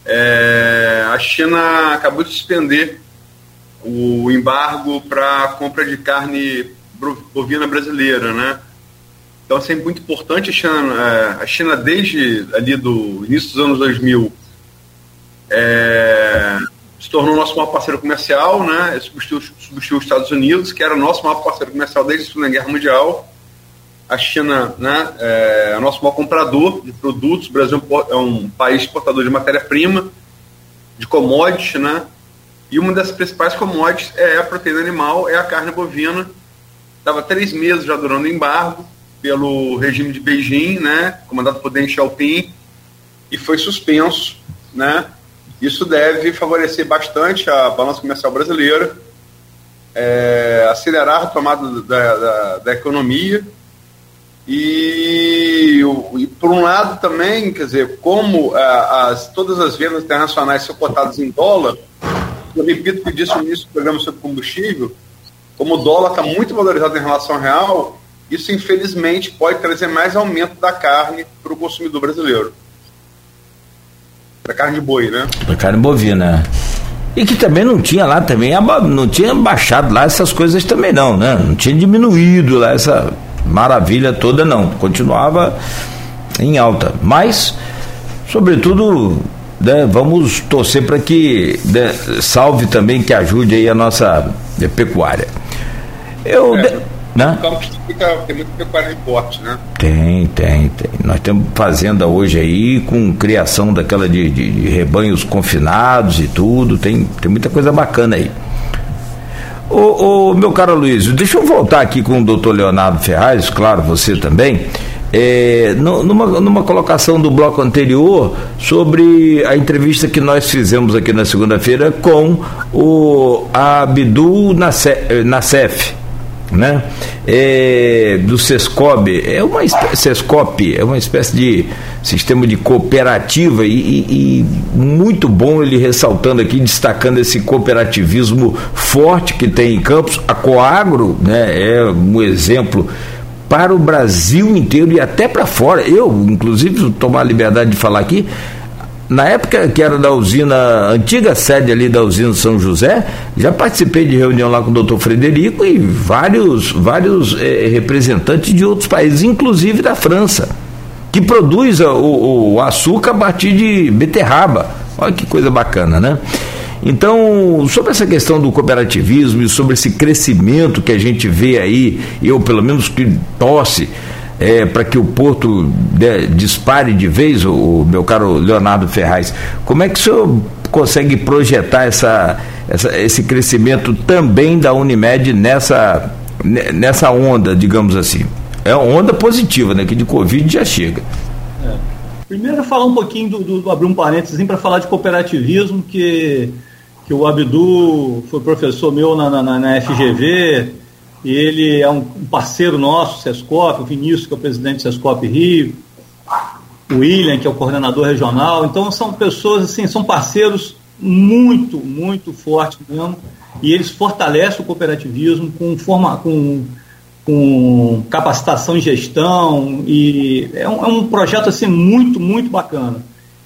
É, a China acabou de suspender o embargo para compra de carne bovina brasileira, né? Então, assim, é muito importante a China, é, a China desde ali do início dos anos 2000, é, se tornou nosso maior parceiro comercial, né? Substituiu, substituiu os Estados Unidos, que era nosso maior parceiro comercial desde a Segunda Guerra Mundial. A China né, é o nosso maior comprador de produtos. O Brasil é um país exportador de matéria-prima, de commodities, né? E uma das principais commodities é a proteína animal, é a carne bovina. Estava três meses já durando embargo pelo regime de Beijing, né, comandado por Deng Xiaoping, e foi suspenso, né? Isso deve favorecer bastante a balança comercial brasileira, é, acelerar a retomada da, da, da economia e, e, por um lado também, quer dizer, como as, todas as vendas internacionais são cotadas em dólar, eu repito o que disse no início do programa sobre combustível, como o dólar está muito valorizado em relação ao real, isso, infelizmente, pode trazer mais aumento da carne para o consumidor brasileiro. Da carne de boi, né? Da carne bovina. E que também não tinha lá também, não tinha baixado lá essas coisas também não, né? Não tinha diminuído lá essa maravilha toda não. Continuava em alta. Mas, sobretudo, né, vamos torcer para que né, salve também, que ajude aí a nossa pecuária. Eu. É. De né? Campos fica, tem muito pecuária de porte, né? Tem, tem, tem. Nós temos fazenda hoje aí com criação daquela de, de, de rebanhos confinados e tudo. Tem, tem muita coisa bacana aí. Ô, ô, meu caro Luiz, deixa eu voltar aqui com o doutor Leonardo Ferraz, claro, você também. É, numa, numa colocação do bloco anterior sobre a entrevista que nós fizemos aqui na segunda-feira com o Abdul Nassef, né? É, do Sescob, é uma Sescop, é uma espécie de sistema de cooperativa e, e, e, muito bom ele ressaltando aqui, destacando esse cooperativismo forte que tem em Campos. A Coagro né, é um exemplo para o Brasil inteiro e até para fora. Eu, inclusive, tomar a liberdade de falar aqui, na época que era da usina, antiga sede ali da usina São José, já participei de reunião lá com o doutor Frederico e vários, vários eh, representantes de outros países, inclusive da França, que produz o, o açúcar a partir de beterraba. Olha que coisa bacana, né? Então, sobre essa questão do cooperativismo e sobre esse crescimento que a gente vê aí, eu pelo menos que torce é, para que o Porto de, dispare de vez, o, o, meu caro Leonardo Ferraz, como é que o senhor consegue projetar essa, essa, esse crescimento também da Unimed nessa, nessa onda, digamos assim? É uma onda positiva, né? Que de Covid já chega. É. Primeiro falar um pouquinho do, do, do abrir um parênteses para falar de cooperativismo, que que o Abdu foi professor meu na, na, na FGV, ele é um parceiro nosso, Sescop, o Vinícius, que é o presidente do Sescop Rio, o William, que é o coordenador regional. Então, são pessoas, assim, são parceiros muito, muito fortes mesmo, e eles fortalecem o cooperativismo com, forma, com, com capacitação em gestão, e é um, é um projeto, assim, muito, muito bacana.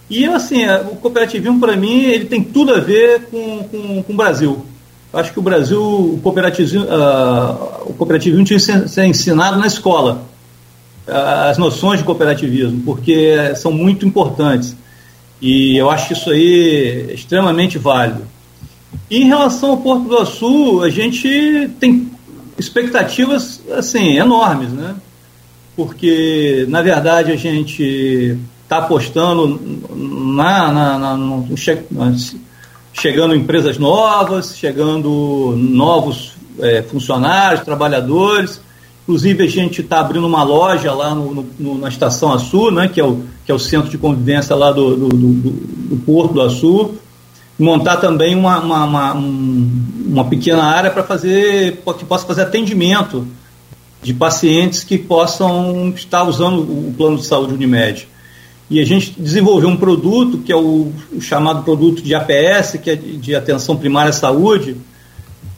E assim, é, o cooperativismo para mim ele tem tudo a ver com, com, com o Brasil. Acho que o Brasil, o cooperativismo, uh, o cooperativismo tinha que ser ensinado na escola. Uh, as noções de cooperativismo, porque são muito importantes. E eu acho isso aí extremamente válido. E em relação ao Porto do Sul, a gente tem expectativas assim enormes, né? Porque na verdade a gente está apostando na, na, na no, chegando empresas novas, chegando novos é, funcionários, trabalhadores. Inclusive, a gente está abrindo uma loja lá no, no, na Estação Açu, né, que, é o, que é o centro de convivência lá do, do, do, do Porto do Açu. Montar também uma, uma, uma, uma pequena área para fazer, que possa fazer atendimento de pacientes que possam estar usando o plano de saúde Unimed e a gente desenvolveu um produto que é o, o chamado produto de APS, que é de atenção primária à saúde,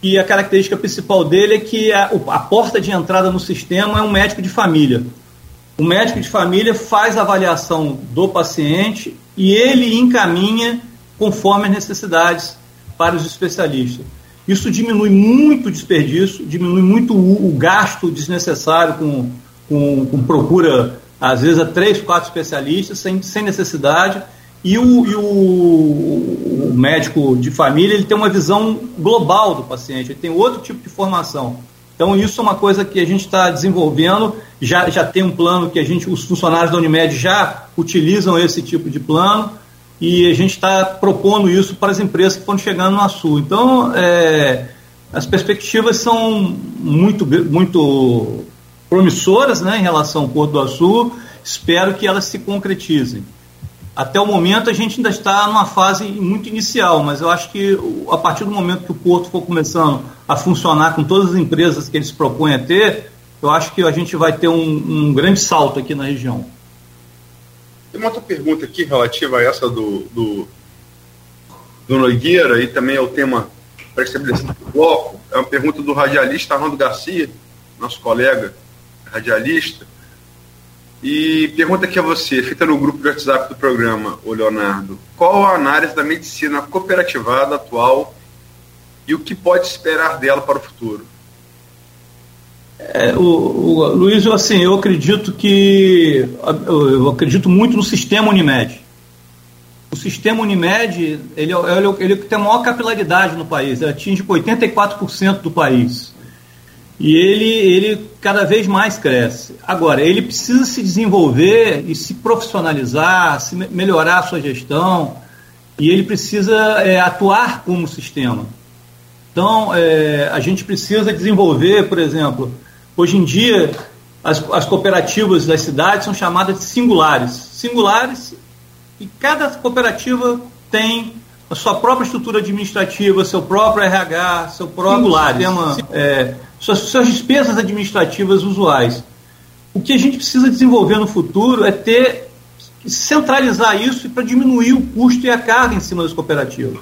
e a característica principal dele é que a, a, porta de entrada no sistema é um médico de família. O médico de família faz a avaliação do paciente e ele encaminha conforme as necessidades para os especialistas. Isso diminui muito o desperdício, diminui muito o, o gasto desnecessário com, com, com procura às vezes a três, quatro especialistas, sem, sem necessidade, e, o, e o, o, médico de família ele tem uma visão global do paciente, ele tem outro tipo de formação. Então, isso é uma coisa que a gente está desenvolvendo, já, já tem um plano que a gente, os funcionários da Unimed já utilizam esse tipo de plano, e a gente está propondo isso para as empresas que estão chegando no Sul. Então, é, as perspectivas são muito, muito promissoras né, em relação ao Porto do Açu, espero que elas se concretizem. Até o momento a gente ainda está numa fase muito inicial, mas eu acho que a partir do momento que o Porto for começando a funcionar com todas as empresas que ele se propõe a ter, eu acho que a gente vai ter um, um grande salto aqui na região. Tem uma outra pergunta aqui relativa a essa do, do, do Nogueira e também ao tema para estabelecer o bloco. É uma pergunta do radialista Arnaldo Garcia, nosso colega radialista, e pergunta aqui a você, feita no grupo de WhatsApp do programa, o Leonardo, qual a análise da medicina cooperativada atual e o que pode esperar dela para o futuro? É, o, o, Luiz, assim, eu acredito que eu acredito muito no sistema Unimed. O sistema Unimed ele, ele, ele tem a maior capilaridade no país, ele atinge 84% do país e ele, ele cada vez mais cresce. Agora, ele precisa se desenvolver e se profissionalizar, se melhorar a sua gestão, e ele precisa é, atuar como sistema. Então, é, a gente precisa desenvolver, por exemplo, hoje em dia, as, as cooperativas das cidades são chamadas de singulares. Singulares, e cada cooperativa tem a sua própria estrutura administrativa, seu próprio RH, seu próprio Singulares. sistema. É, suas, suas despesas administrativas usuais. O que a gente precisa desenvolver no futuro é ter centralizar isso para diminuir o custo e a carga em cima das cooperativas.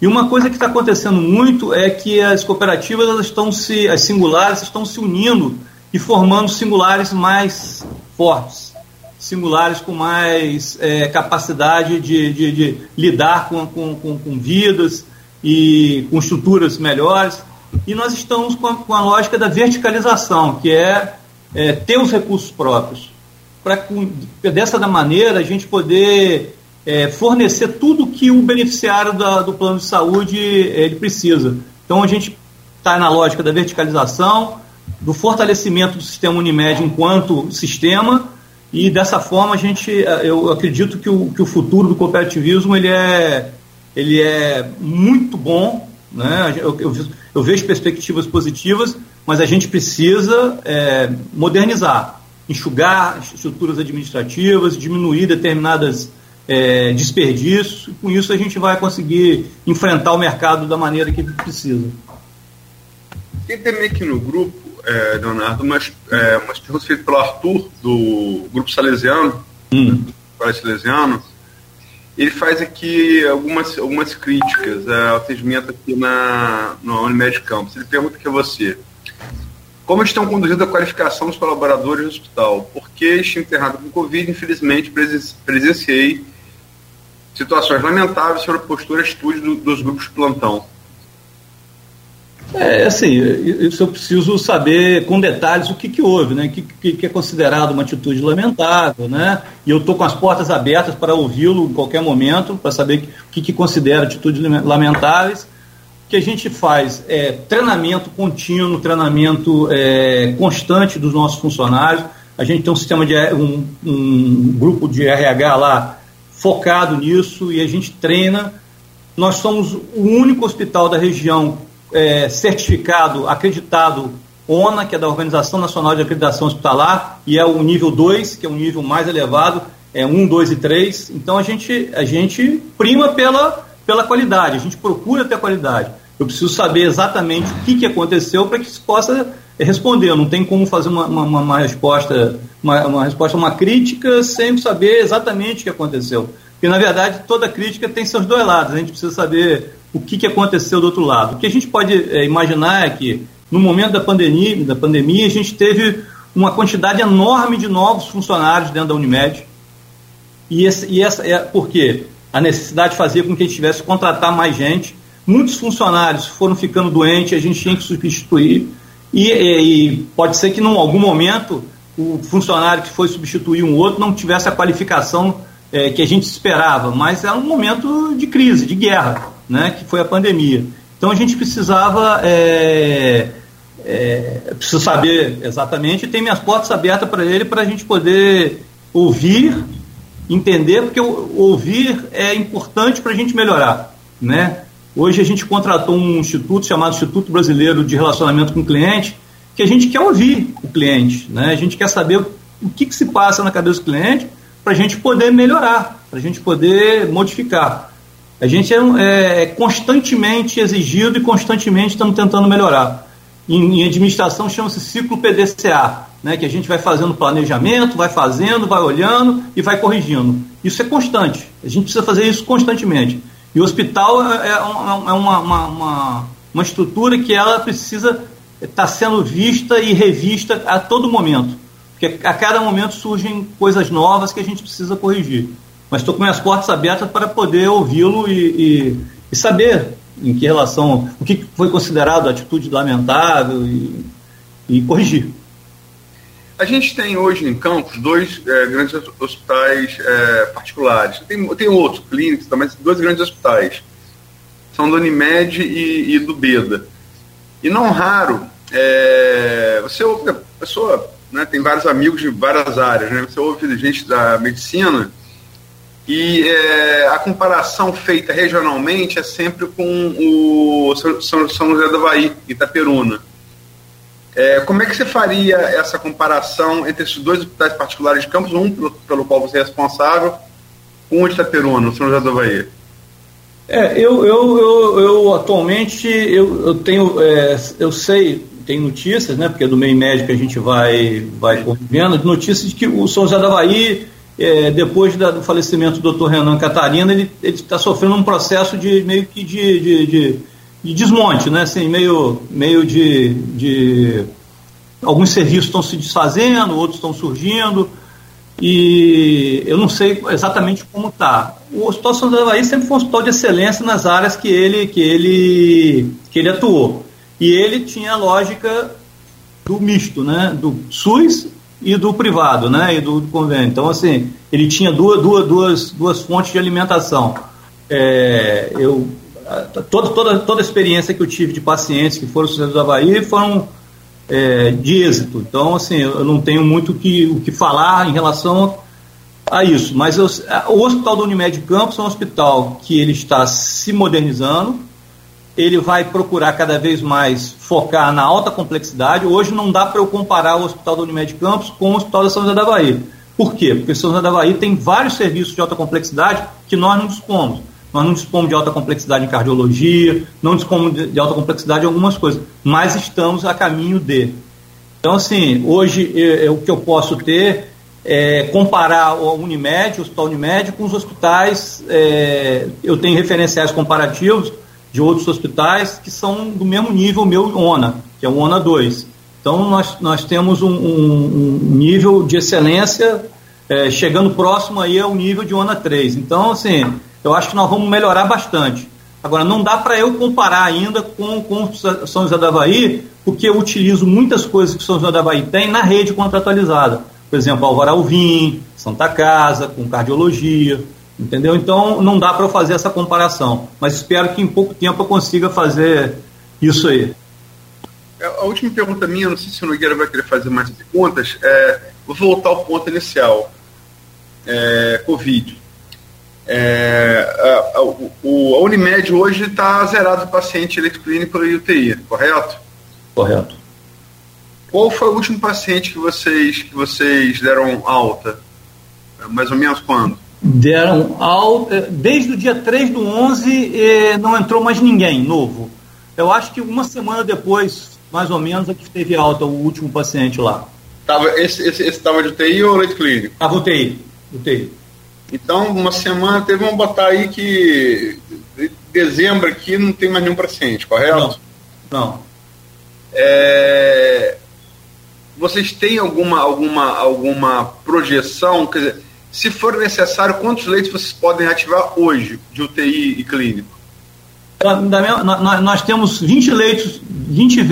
E uma coisa que está acontecendo muito é que as cooperativas elas estão se, as singulares estão se unindo e formando singulares mais fortes, singulares com mais é, capacidade de, de, de lidar com, com, com, com, vidas e com estruturas melhores. E nós estamos com a, com a lógica da verticalização, que é, é ter os recursos próprios, para dessa maneira a gente poder é, fornecer tudo que o beneficiário da, do plano de saúde ele precisa. Então a gente está na lógica da verticalização, do fortalecimento do sistema Unimed enquanto sistema e dessa forma a gente, eu acredito que o, que o futuro do cooperativismo ele é, ele é muito bom, né? eu, eu, eu vejo perspectivas positivas, mas a gente precisa é, modernizar, enxugar estruturas administrativas, diminuir determinadas é, desperdícios, e com isso a gente vai conseguir enfrentar o mercado da maneira que precisa. Tem também aqui no grupo, é, Leonardo, umas, é, umas perguntas feitas pelo Arthur, do Grupo Salesiano, hum. Colégio Salesiano. Ele faz aqui algumas, algumas críticas ao atendimento aqui na, no Unimed Campus. Ele pergunta aqui a você. Como estão conduzindo a qualificação dos colaboradores do hospital? Porque estou internado com Covid, infelizmente presenciei situações lamentáveis sobre a postura e atitude do, dos grupos de plantão. É, assim, isso eu preciso saber com detalhes o que, que houve, né? O que, que, que é considerado uma atitude lamentável, né? E eu estou com as portas abertas para ouvi-lo em qualquer momento, para saber o que, que considera atitudes lamentáveis. O que a gente faz é treinamento contínuo, treinamento é, constante dos nossos funcionários. A gente tem um sistema de um, um grupo de RH lá focado nisso e a gente treina. Nós somos o único hospital da região é, certificado, acreditado ONA, que é da Organização Nacional de Acreditação Hospitalar, e é o nível 2, que é o nível mais elevado, é 1, 2 e 3. Então a gente, a gente prima pela, pela qualidade, a gente procura ter qualidade. Eu preciso saber exatamente o que, que aconteceu para que se possa responder. Não tem como fazer uma, uma, uma resposta, uma, uma resposta, uma crítica sem saber exatamente o que aconteceu. Porque, na verdade, toda crítica tem seus dois lados. A gente precisa saber o que, que aconteceu do outro lado. O que a gente pode é, imaginar é que, no momento da pandemia, da pandemia, a gente teve uma quantidade enorme de novos funcionários dentro da Unimed. E, esse, e essa é por quê? A necessidade fazia com que a gente tivesse que contratar mais gente. Muitos funcionários foram ficando doentes, a gente tinha que substituir. E, e, pode ser que, em algum momento, o funcionário que foi substituir um outro não tivesse a qualificação é, que a gente esperava, mas era um momento de crise, de guerra né, que foi a pandemia. Então a gente precisava é, é, precisa saber exatamente, tem minhas portas abertas para ele para a gente poder ouvir, entender, porque ouvir é importante para a gente melhorar. Né? Hoje a gente contratou um instituto chamado Instituto Brasileiro de Relacionamento com o Cliente, que a gente quer ouvir o cliente, né? a gente quer saber o que, que se passa na cabeça do cliente para a gente poder melhorar, para a gente poder modificar. A gente é, é constantemente exigido e constantemente estamos tentando melhorar. Em, em administração chama-se ciclo PDCA, né, que a gente vai fazendo planejamento, vai fazendo, vai olhando e vai corrigindo. Isso é constante. A gente precisa fazer isso constantemente. E o hospital é, é, é uma, uma, uma, uma estrutura que ela precisa estar sendo vista e revista a todo momento. Porque a cada momento surgem coisas novas que a gente precisa corrigir mas estou com minhas portas abertas para poder ouvi-lo e, e, e, saber em que relação, o que foi considerado atitude lamentável e, e corrigir. A gente tem hoje em Campos dois é, grandes hospitais é, particulares. Tem, tem outros, clínicos também, dois grandes hospitais. São do Unimed e, e do Beda. E não raro, é, você ouve, a pessoa né, tem vários amigos de várias áreas, né, você ouve gente da medicina e é, a comparação feita regionalmente é sempre com o São, São José do Havaí, Itaperuna. É, como é que você faria essa comparação entre esses dois hospitais particulares de Campos, um pelo, pelo qual você é responsável, com o Itaperuna, o São José do Havaí? É, eu, eu, eu, eu atualmente eu, eu tenho, é, eu sei, tem notícias, né, porque é do meio médico a gente vai, vai convivendo, notícias de que o São José do Havaí é, depois da, do falecimento do Dr. Renan Catarina, ele está sofrendo um processo de meio que de, de, de, de, desmonte, né? Assim, meio, meio de, de alguns serviços estão se desfazendo, outros estão surgindo. e eu não sei exatamente como está. O Hospital São José Havaí sempre foi um hospital de excelência nas áreas que ele, que ele, que ele atuou. E ele tinha a lógica do misto, né? do SUS e do privado, né? e do, do convênio. Então, assim, ele tinha duas, duas, duas, duas fontes de alimentação. É, eu, toda, toda, toda a experiência que eu tive de pacientes que foram José do Havaí foram é, de êxito. Então, assim, eu não tenho muito que, o que falar em relação a isso. Mas eu, o Hospital do Unimed Campos é um hospital que ele está se modernizando, ele vai procurar cada vez mais focar na alta complexidade. Hoje não dá para eu comparar o Hospital do Unimed Campos com o Hospital da São José da Bahia. Por quê? Porque São José da Bahia tem vários serviços de alta complexidade que nós não dispomos. Nós não dispomos de alta complexidade em cardiologia, não dispomos de alta complexidade em algumas coisas, mas estamos a caminho de. Então, assim, hoje eu, o que eu posso ter é comparar o Unimed, o Hospital Unimed, com os hospitais. É, eu tenho referenciais comparativos de outros hospitais que são do mesmo nível meu ONA, que é o ONA 2. Então, nós, nós temos um, um, um nível de excelência é, chegando próximo aí ao nível de ONA 3. Então, assim, eu acho que nós vamos melhorar bastante. Agora, não dá para eu comparar ainda com, com São José da Bahia, porque eu utilizo muitas coisas que São José da Bahia tem na rede contratualizada. Por exemplo, Alvar Alvim, Santa Casa, com cardiologia, entendeu? Então, não dá para eu fazer essa comparação. Mas espero que em pouco tempo eu consiga fazer isso aí. É, a última pergunta minha, não sei se o Nogueira vai querer fazer mais perguntas, é, vou voltar ao ponto inicial. É, Covid. É, a, a, o, a Unimed hoje está zerado o paciente leito clínico e UTI, correto? Correto. Qual foi o último paciente que vocês, que vocês deram alta? Mais ou menos quando? Deram alta. Desde o dia 3 do 11 eh, não entrou mais ninguém novo. Eu acho que uma semana depois, mais ou menos, é que teve alta o último paciente lá. Tava, esse estava de UTI ou leito clínico? Estava UTI. UTI. Então, uma semana teve, vamos botar aí que dezembro aqui não tem mais nenhum paciente, correto? Não. não. É, vocês têm alguma, alguma, alguma projeção? Quer dizer, se for necessário, quantos leitos vocês podem ativar hoje de UTI e clínico? nós temos 20 leitos, 20,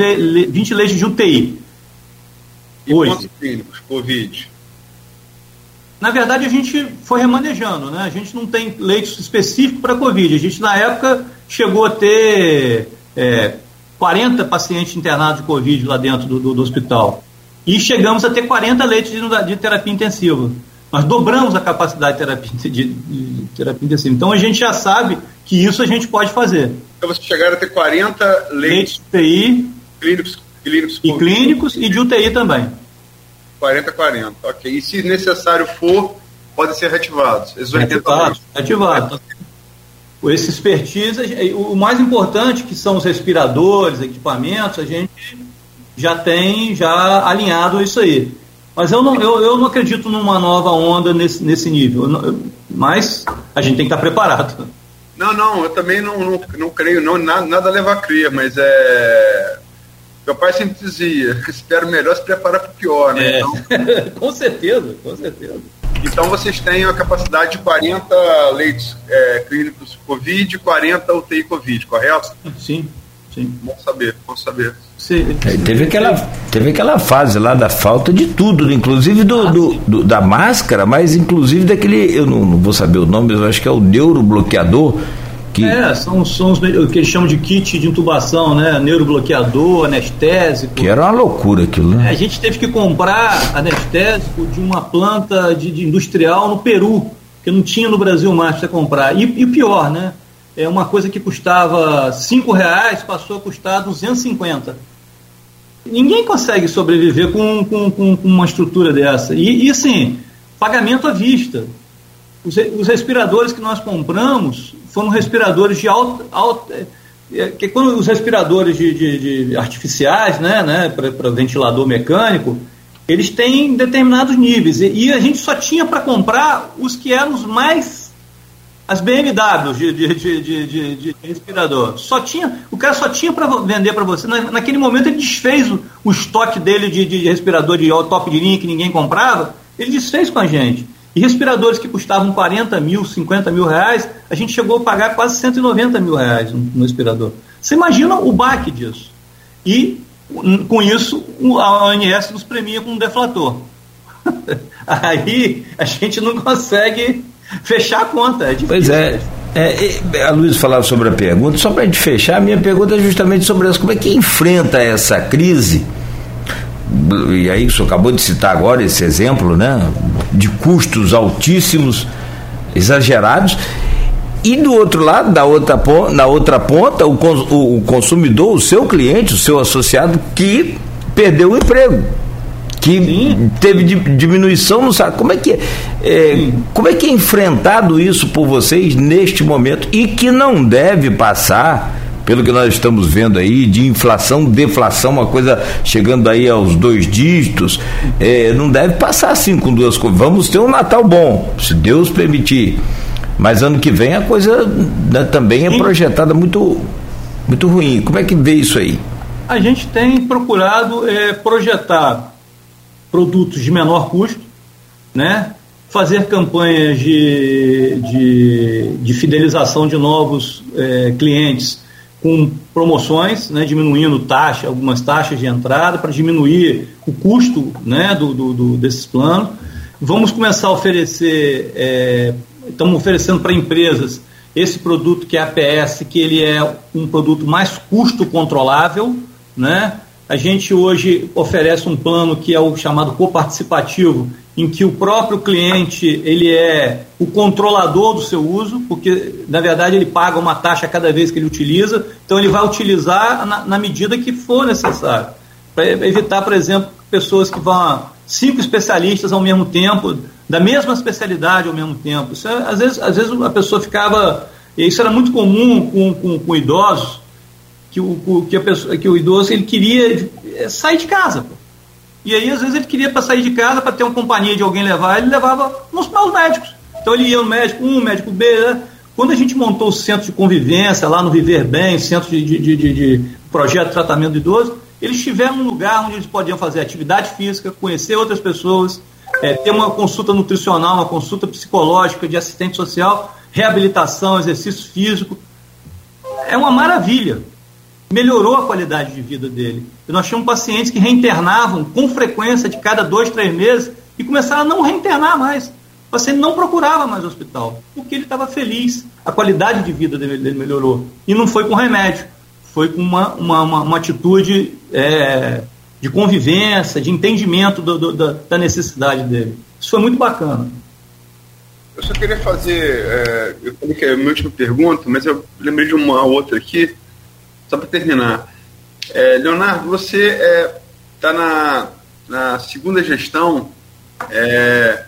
20 leitos de UTI. E hoje. quantos clínicos, Covid? Na verdade, a gente foi remanejando, né? A gente não tem leitos específicos para Covid. A gente, na época, chegou a ter é, 40 pacientes internados de Covid lá dentro do, do, do, hospital. E chegamos a ter 40 leitos de, de, terapia intensiva. Nós dobramos a capacidade de terapia, de, de terapia intensiva. Então, a gente já sabe que isso a gente pode fazer. Então, vocês chegaram a ter 40 leitos, de UTI clínicos, clínicos e clínicos e de UTI também. 40-40. Ok. E se necessário for, podem ser reativados. Esses 80 reativados. Esse expertise, o mais importante que são os respiradores, equipamentos, a gente já tem já alinhado isso aí. Mas eu não, eu, eu não acredito numa nova onda nesse, nesse nível. Não, mas a gente tem que estar preparado. Não, não, eu também não, não, não creio, não, nada, nada leva a crer, mas é meu pai sempre dizia, espero melhor se preparar para o pior, né? É. Então, com certeza, com certeza. Então vocês têm a capacidade de 40 leitos é, clínicos Covid e 40 UTI Covid, correto? Sim, sim. Bom saber, bom saber. Sim, é, teve, aquela, teve aquela fase lá da falta de tudo, né? inclusive do, do, do, da máscara, mas inclusive daquele, eu não, não, vou saber o nome, mas eu acho que é o neurobloqueador, que... É, são, são os, que eles chamam de kit de intubação, né? Neurobloqueador, anestésico. Que era uma loucura aquilo, né? É, a gente teve que comprar anestésico de uma planta de, de industrial no Peru, que não tinha no Brasil mais para comprar. E, e pior, né? É uma coisa que custava cinco reais passou a custar 250. Ninguém consegue sobreviver com, com, com uma estrutura dessa. E, e assim, pagamento à vista. Os, os respiradores que nós compramos foram respiradores de alta. alta é, é, que quando os respiradores de, de, de artificiais, né, né, para ventilador mecânico, eles têm determinados níveis. E, e a gente só tinha para comprar os que eram os mais. As BMWs de, de, de, de, respirador. Só tinha, o cara só tinha para vender para você. naquele momento ele desfez o, o estoque dele de, de respirador de top de linha que ninguém comprava ele desfez com a gente. E respiradores que custavam 40 mil, 50 mil reais, a gente chegou a pagar quase 190 mil reais no respirador. Você imagina o baque disso. E, com isso, a ONS nos premia com um deflator. Aí a gente não consegue fechar a conta. É pois é. É, a Luiz falava sobre a pergunta, só para a gente fechar, a minha pergunta é justamente sobre essa, como é que enfrenta essa crise, e aí o senhor acabou de citar agora esse exemplo, né, de custos altíssimos, exagerados, e do outro lado, da outra, na outra ponta, o, o consumidor, o seu cliente, o seu associado, que perdeu o emprego que Sim. teve diminuição no salário. Como é que é, como é que é enfrentado isso por vocês neste momento e que não deve passar pelo que nós estamos vendo aí de inflação, deflação, uma coisa chegando aí aos dois dígitos, é, não deve passar assim com duas coisas. Vamos ter um Natal bom, se Deus permitir. Mas ano que vem a coisa né, também é projetada muito muito ruim. Como é que vê isso aí? A gente tem procurado é, projetar produtos de menor custo, né? fazer campanhas de, de, de fidelização de novos é, clientes com promoções, né, diminuindo taxa, algumas taxas de entrada para diminuir o custo né, do, do, do, desses planos. Vamos começar a oferecer, é, estamos oferecendo para empresas esse produto que é a APS, que ele é um produto mais custo controlável, né, a gente hoje oferece um plano que é o chamado coparticipativo, em que o próprio cliente ele é o controlador do seu uso, porque na verdade ele paga uma taxa cada vez que ele utiliza, então ele vai utilizar na, na medida que for necessário, para evitar, por exemplo, pessoas que vão cinco especialistas ao mesmo tempo, da mesma especialidade ao mesmo tempo. Isso é, às vezes, às vezes a pessoa ficava, isso era muito comum com, com, com idosos que o, que, a pessoa, que o idoso ele queria eh, sair de casa. Pô. E aí, às vezes, ele queria para sair de casa, para ter uma companhia de alguém levar, ele levava nos, nos médicos. Então, ele ia no médico 1, um, médico B. Né? Quando a gente montou o centro de convivência, lá no Viver Bem, centro de, de, de, de projeto de tratamento do idoso, eles tiveram um lugar onde eles podiam fazer atividade física, conhecer outras pessoas, é, ter uma consulta nutricional, uma consulta psicológica, de assistente social, reabilitação, exercício físico. É uma maravilha melhorou a qualidade de vida dele. E nós tínhamos pacientes que reinternavam com frequência de cada dois, três meses e começaram a não reinternar mais. O paciente não procurava mais o hospital, porque ele estava feliz, a qualidade de vida dele, dele, melhorou. E não foi com remédio, foi com uma, uma, uma, uma atitude é, de convivência, de entendimento do, do, da, da, necessidade dele. Isso foi muito bacana. Eu só queria fazer, é, eu falei que é a minha última pergunta, mas eu lembrei de uma outra aqui só para terminar. É, Leonardo, você está é, na, na segunda gestão é,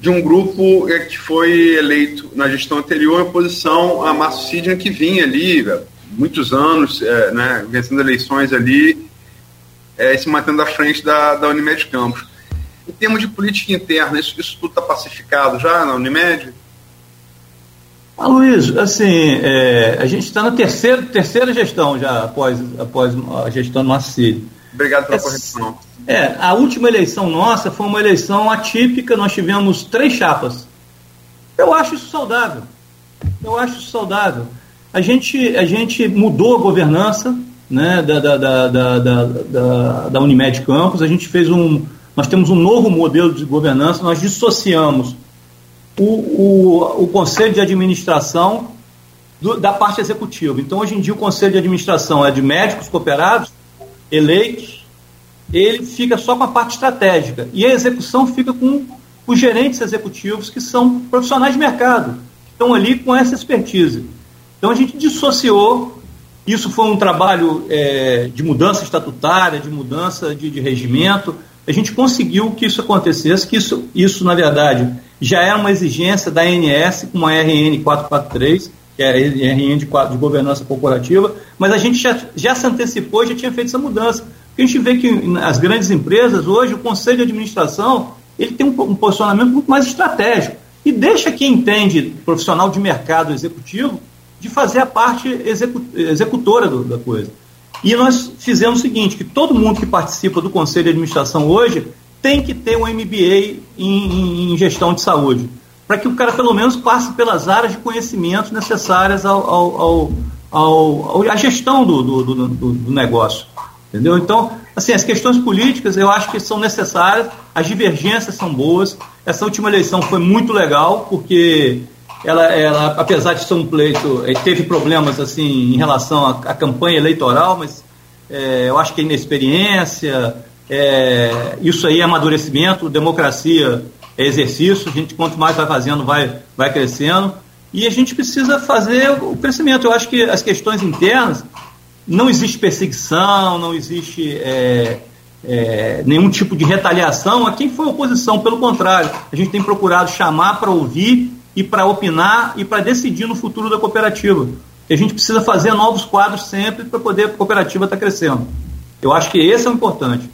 de um grupo é, que foi eleito na gestão anterior em oposição a Márcio Sidney, que vinha ali muitos anos, é, né, vencendo eleições ali, é, se mantendo à frente da, da Unimed Campos. Em termos de política interna, isso, isso tudo está pacificado já na Unimed? Ah, Luiz, assim, é, a gente está na terceira, terceira gestão já após, após a gestão do Marcílio. Obrigado pela é, correção. É, a última eleição nossa foi uma eleição atípica, nós tivemos três chapas. Eu acho isso saudável. Eu acho isso saudável. A gente, a gente mudou a governança né, da, da, da, da, da, Unimed Campos, a gente fez um. Nós temos um novo modelo de governança, nós dissociamos o, o, o conselho de administração do, da parte executiva. Então, hoje em dia, o conselho de administração é de médicos cooperados, eleitos, ele fica só com a parte estratégica. E a execução fica com os gerentes executivos, que são profissionais de mercado, que estão ali com essa expertise. Então, a gente dissociou. Isso foi um trabalho é, de mudança estatutária, de mudança de, de regimento. A gente conseguiu que isso acontecesse, que isso, isso na verdade, já era uma exigência da ANS com a RN 443, que é a RN de, de governança corporativa, mas a gente já, já se antecipou, já tinha feito essa mudança. Porque a gente vê que as grandes empresas, hoje, o conselho de administração, ele tem um, um posicionamento muito mais estratégico e deixa quem entende, profissional de mercado executivo, de fazer a parte execu executora do, da coisa. E nós fizemos o seguinte, que todo mundo que participa do conselho de administração hoje, tem que ter um MBA em, em, em gestão de saúde, para que o cara pelo menos passe pelas áreas de conhecimento necessárias ao, ao, ao, ao à gestão do, do, do, do negócio. Entendeu? Então, assim, as questões políticas eu acho que são necessárias, as divergências são boas. Essa última eleição foi muito legal, porque ela, ela apesar de ser um pleito, eh, teve problemas assim em relação à, à campanha eleitoral, mas é, eu acho que a inexperiência, é, isso aí é amadurecimento, democracia é exercício, a gente quanto mais vai fazendo, vai, vai crescendo. E a gente precisa fazer o crescimento. Eu acho que as questões internas, não existe perseguição, não existe é, é, nenhum tipo de retaliação a quem foi oposição. Pelo contrário, a gente tem procurado chamar para ouvir e para opinar e para decidir no futuro da cooperativa. E a gente precisa fazer novos quadros sempre para poder a cooperativa estar tá crescendo. Eu acho que esse é o importante.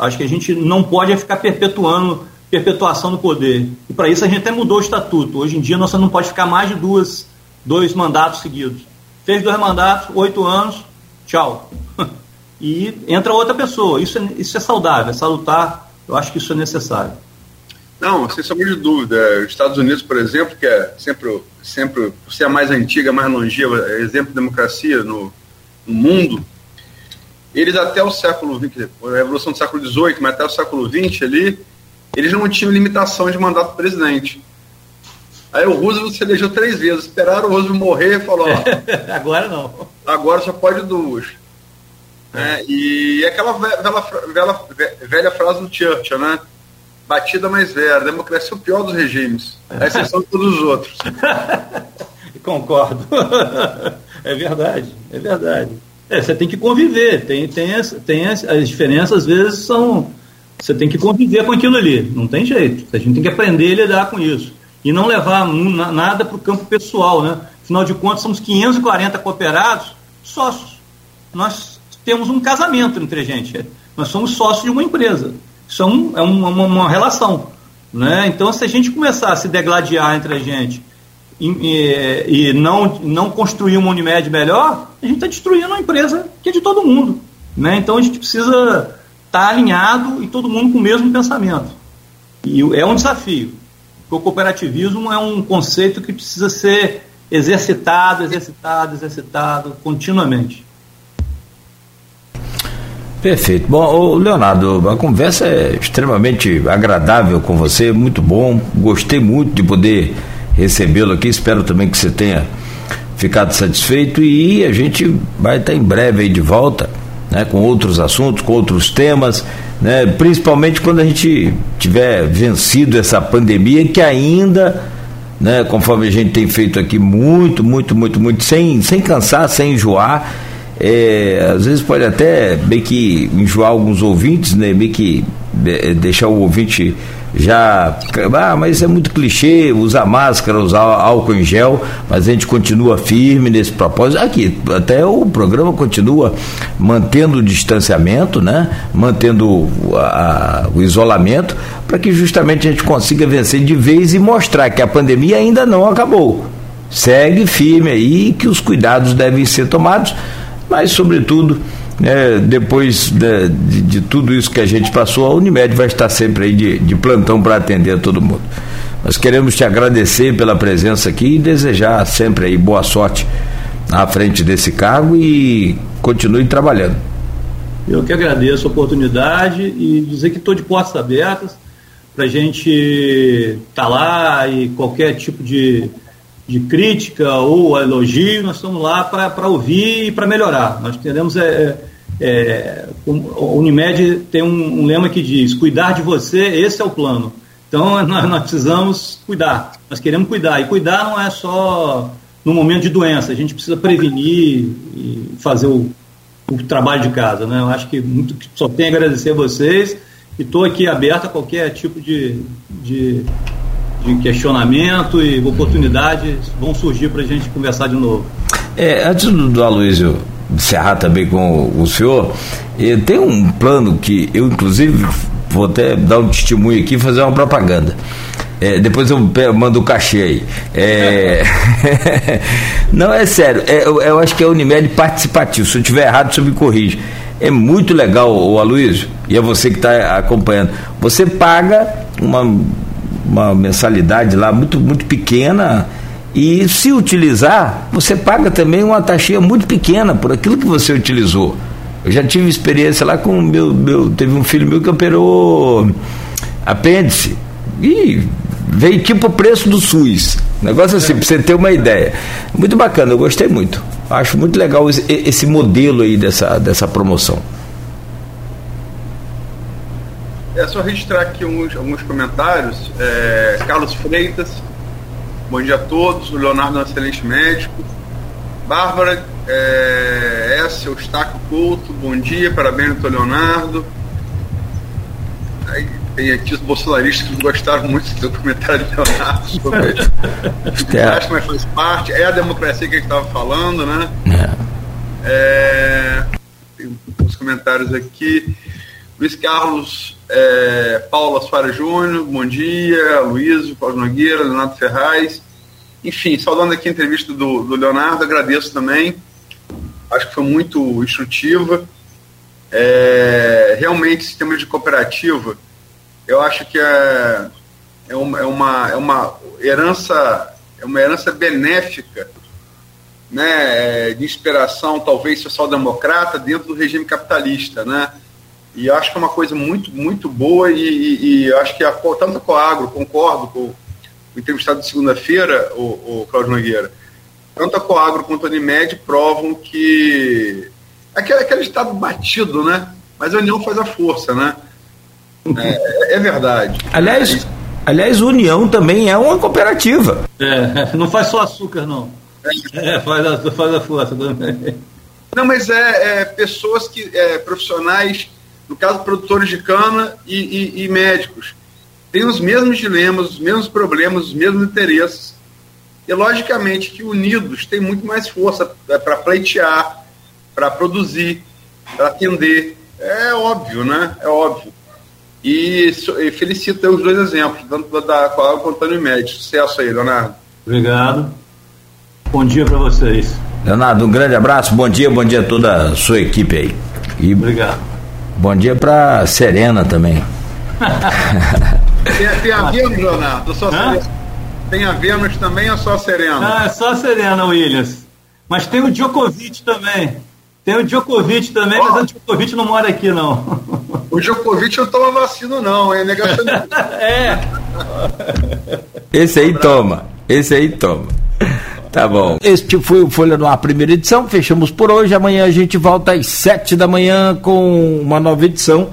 Acho que a gente não pode ficar perpetuando perpetuação do poder. E para isso a gente até mudou o estatuto. Hoje em dia nós não pode ficar mais de duas, dois mandatos seguidos. Fez dois mandatos, oito anos, tchau. E entra outra pessoa. Isso é, isso é saudável, é salutar. Eu acho que isso é necessário. Não, sem sombra de dúvida. Os Estados Unidos, por exemplo, que é sempre, sempre por ser a mais antiga, mais longeva, é exemplo de democracia no, no mundo, eles até o século XX, a Revolução do século XVIII, mas até o século XX ali, eles não tinham limitação de mandato presidente. Aí o Roosevelt se elegeu três vezes, esperaram o Roosevelt morrer e falou, ó, agora não. Agora só pode duas. É, e aquela velha, velha, velha frase do Churchill, né? Batida mais velha, a democracia é o pior dos regimes, a exceção de todos os outros. Concordo. é verdade, é verdade. É, você tem que conviver, tem, tem, as, tem as, as diferenças, às vezes são. Você tem que conviver com aquilo ali, não tem jeito. A gente tem que aprender a lidar com isso. E não levar nada para o campo pessoal, né? Afinal de contas, somos 540 cooperados sócios. Nós temos um casamento entre a gente. Nós somos sócios de uma empresa. Isso é, um, é uma, uma, relação. Né? Então, se a gente começar a se degladiar entre a gente e, e, não, não construir uma Unimed melhor, a gente está destruindo a empresa que é de todo mundo. Né? Então, a gente precisa estar tá alinhado e todo mundo com o mesmo pensamento. E é um desafio. Porque o cooperativismo é um conceito que precisa ser exercitado, exercitado, exercitado continuamente. Perfeito. Bom, Leonardo, a conversa é extremamente agradável com você, muito bom. Gostei muito de poder recebê-lo aqui. Espero também que você tenha ficado satisfeito e a gente vai estar em breve aí de volta, né, com outros assuntos, com outros temas, né, principalmente quando a gente tiver vencido essa pandemia que ainda, né, conforme a gente tem feito aqui muito, muito, muito, muito, sem, sem cansar, sem enjoar é, às vezes pode até meio que enjoar alguns ouvintes, né? Meio que deixar o ouvinte já. Ah, mas é muito clichê usar máscara, usar álcool em gel, mas a gente continua firme nesse propósito. Aqui, até o programa continua mantendo o distanciamento, né? Mantendo a, o isolamento, para que justamente a gente consiga vencer de vez e mostrar que a pandemia ainda não acabou. Segue firme aí que os cuidados devem ser tomados mas, sobretudo, né, depois de, de, de, tudo isso que a gente passou, a Unimed vai estar sempre aí de, de plantão para atender a todo mundo. Nós queremos te agradecer pela presença aqui e desejar sempre aí boa sorte à frente desse cargo e continue trabalhando. Eu que agradeço a oportunidade e dizer que estou de portas abertas para a gente estar tá lá e qualquer tipo de de crítica ou elogio, nós estamos lá para ouvir e para melhorar. Nós entendemos, é, é, é o Unimed tem um, um, lema que diz, cuidar de você, esse é o plano. Então nós, nós, precisamos cuidar, nós queremos cuidar, e cuidar não é só no momento de doença, a gente precisa prevenir e fazer o, o trabalho de casa. Né? Eu acho que muito, só tenho a agradecer a vocês e estou aqui aberto a qualquer tipo de, de de questionamento e oportunidades vão surgir para a gente conversar de novo. É, antes do, Aloysio encerrar também com o senhor, eh, tem um plano que eu, inclusive, vou até dar um testemunho aqui e fazer uma propaganda. É, depois eu mando o cachê aí. É... Não, é sério. É, eu, eu, acho que é Unimed participativo. Se eu estiver errado, você me corrige. é muito legal, o Aloysio, e é você que está acompanhando. Você paga uma, uma mensalidade lá muito, muito pequena e se utilizar, você paga também uma taxa muito pequena por aquilo que você utilizou. Eu já tive experiência lá com meu, meu teve um filho meu que operou apêndice e veio tipo o preço do SUS. Negócio assim, para você ter uma ideia. Muito bacana, eu gostei muito. Acho muito legal esse, esse modelo aí dessa, dessa promoção. É só registrar aqui alguns, alguns comentários. É, Carlos Freitas, bom dia a todos. O Leonardo é um excelente médico. Bárbara é, S. Eustáquio Couto, bom dia, parabéns, doutor Leonardo. Aí, tem aqui os bolsonaristas que gostaram muito do documentário de Leonardo sobre é. acho que faz parte, é a democracia que a gente estava falando, né? É. É, tem uns comentários aqui. Luiz Carlos é, Paula Soares Júnior, bom dia, Luiz, Paulo Nogueira, Leonardo Ferraz. Enfim, saudando aqui a entrevista do, do Leonardo, agradeço também. Acho que foi muito instrutiva. É, realmente, sistema de cooperativa eu acho que é, é, uma, é, uma, é uma herança é uma herança benéfica né, é, de inspiração talvez social-democrata dentro do regime capitalista, né? E acho que é uma coisa muito, muito boa e, e, e acho que a, tanto a Coagro, concordo com o entrevistado de segunda-feira, o, o Cláudio Nogueira, tanto a Coagro quanto a Unimed provam que aquele, aquele estado batido, né? Mas a união faz a força, né? É, é verdade. Aliás, aliás, União também é uma cooperativa. É, não faz só açúcar, não. É, faz, a, faz a força também. Não, mas é, é pessoas que, é, profissionais, no caso, produtores de cana e, e, e médicos, têm os mesmos dilemas, os mesmos problemas, os mesmos interesses. E, logicamente, que unidos têm muito mais força é, para pleitear, para produzir, para atender. É óbvio, né? É óbvio. E, e felicito os dois exemplos, tanto da Coal quanto do Unimed. Sucesso aí, Leonardo. Obrigado. Bom dia para vocês. Leonardo, um grande abraço, bom dia, bom dia a toda a sua equipe aí. E Obrigado. Bom dia para Serena também. tem, tem a Vênus, Leonardo? Só tem a Vênus também ou só a Serena? Ah, é só a Serena, Williams. Mas tem o Djokovic também. Tem o Djokovic também, oh. mas o Djokovic não mora aqui, não. O Djokovic não toma vacina, não, é negacionista. é. Esse aí toma. Esse aí toma. Tá bom. Este foi o Folha no Ar, primeira edição. Fechamos por hoje. Amanhã a gente volta às sete da manhã com uma nova edição.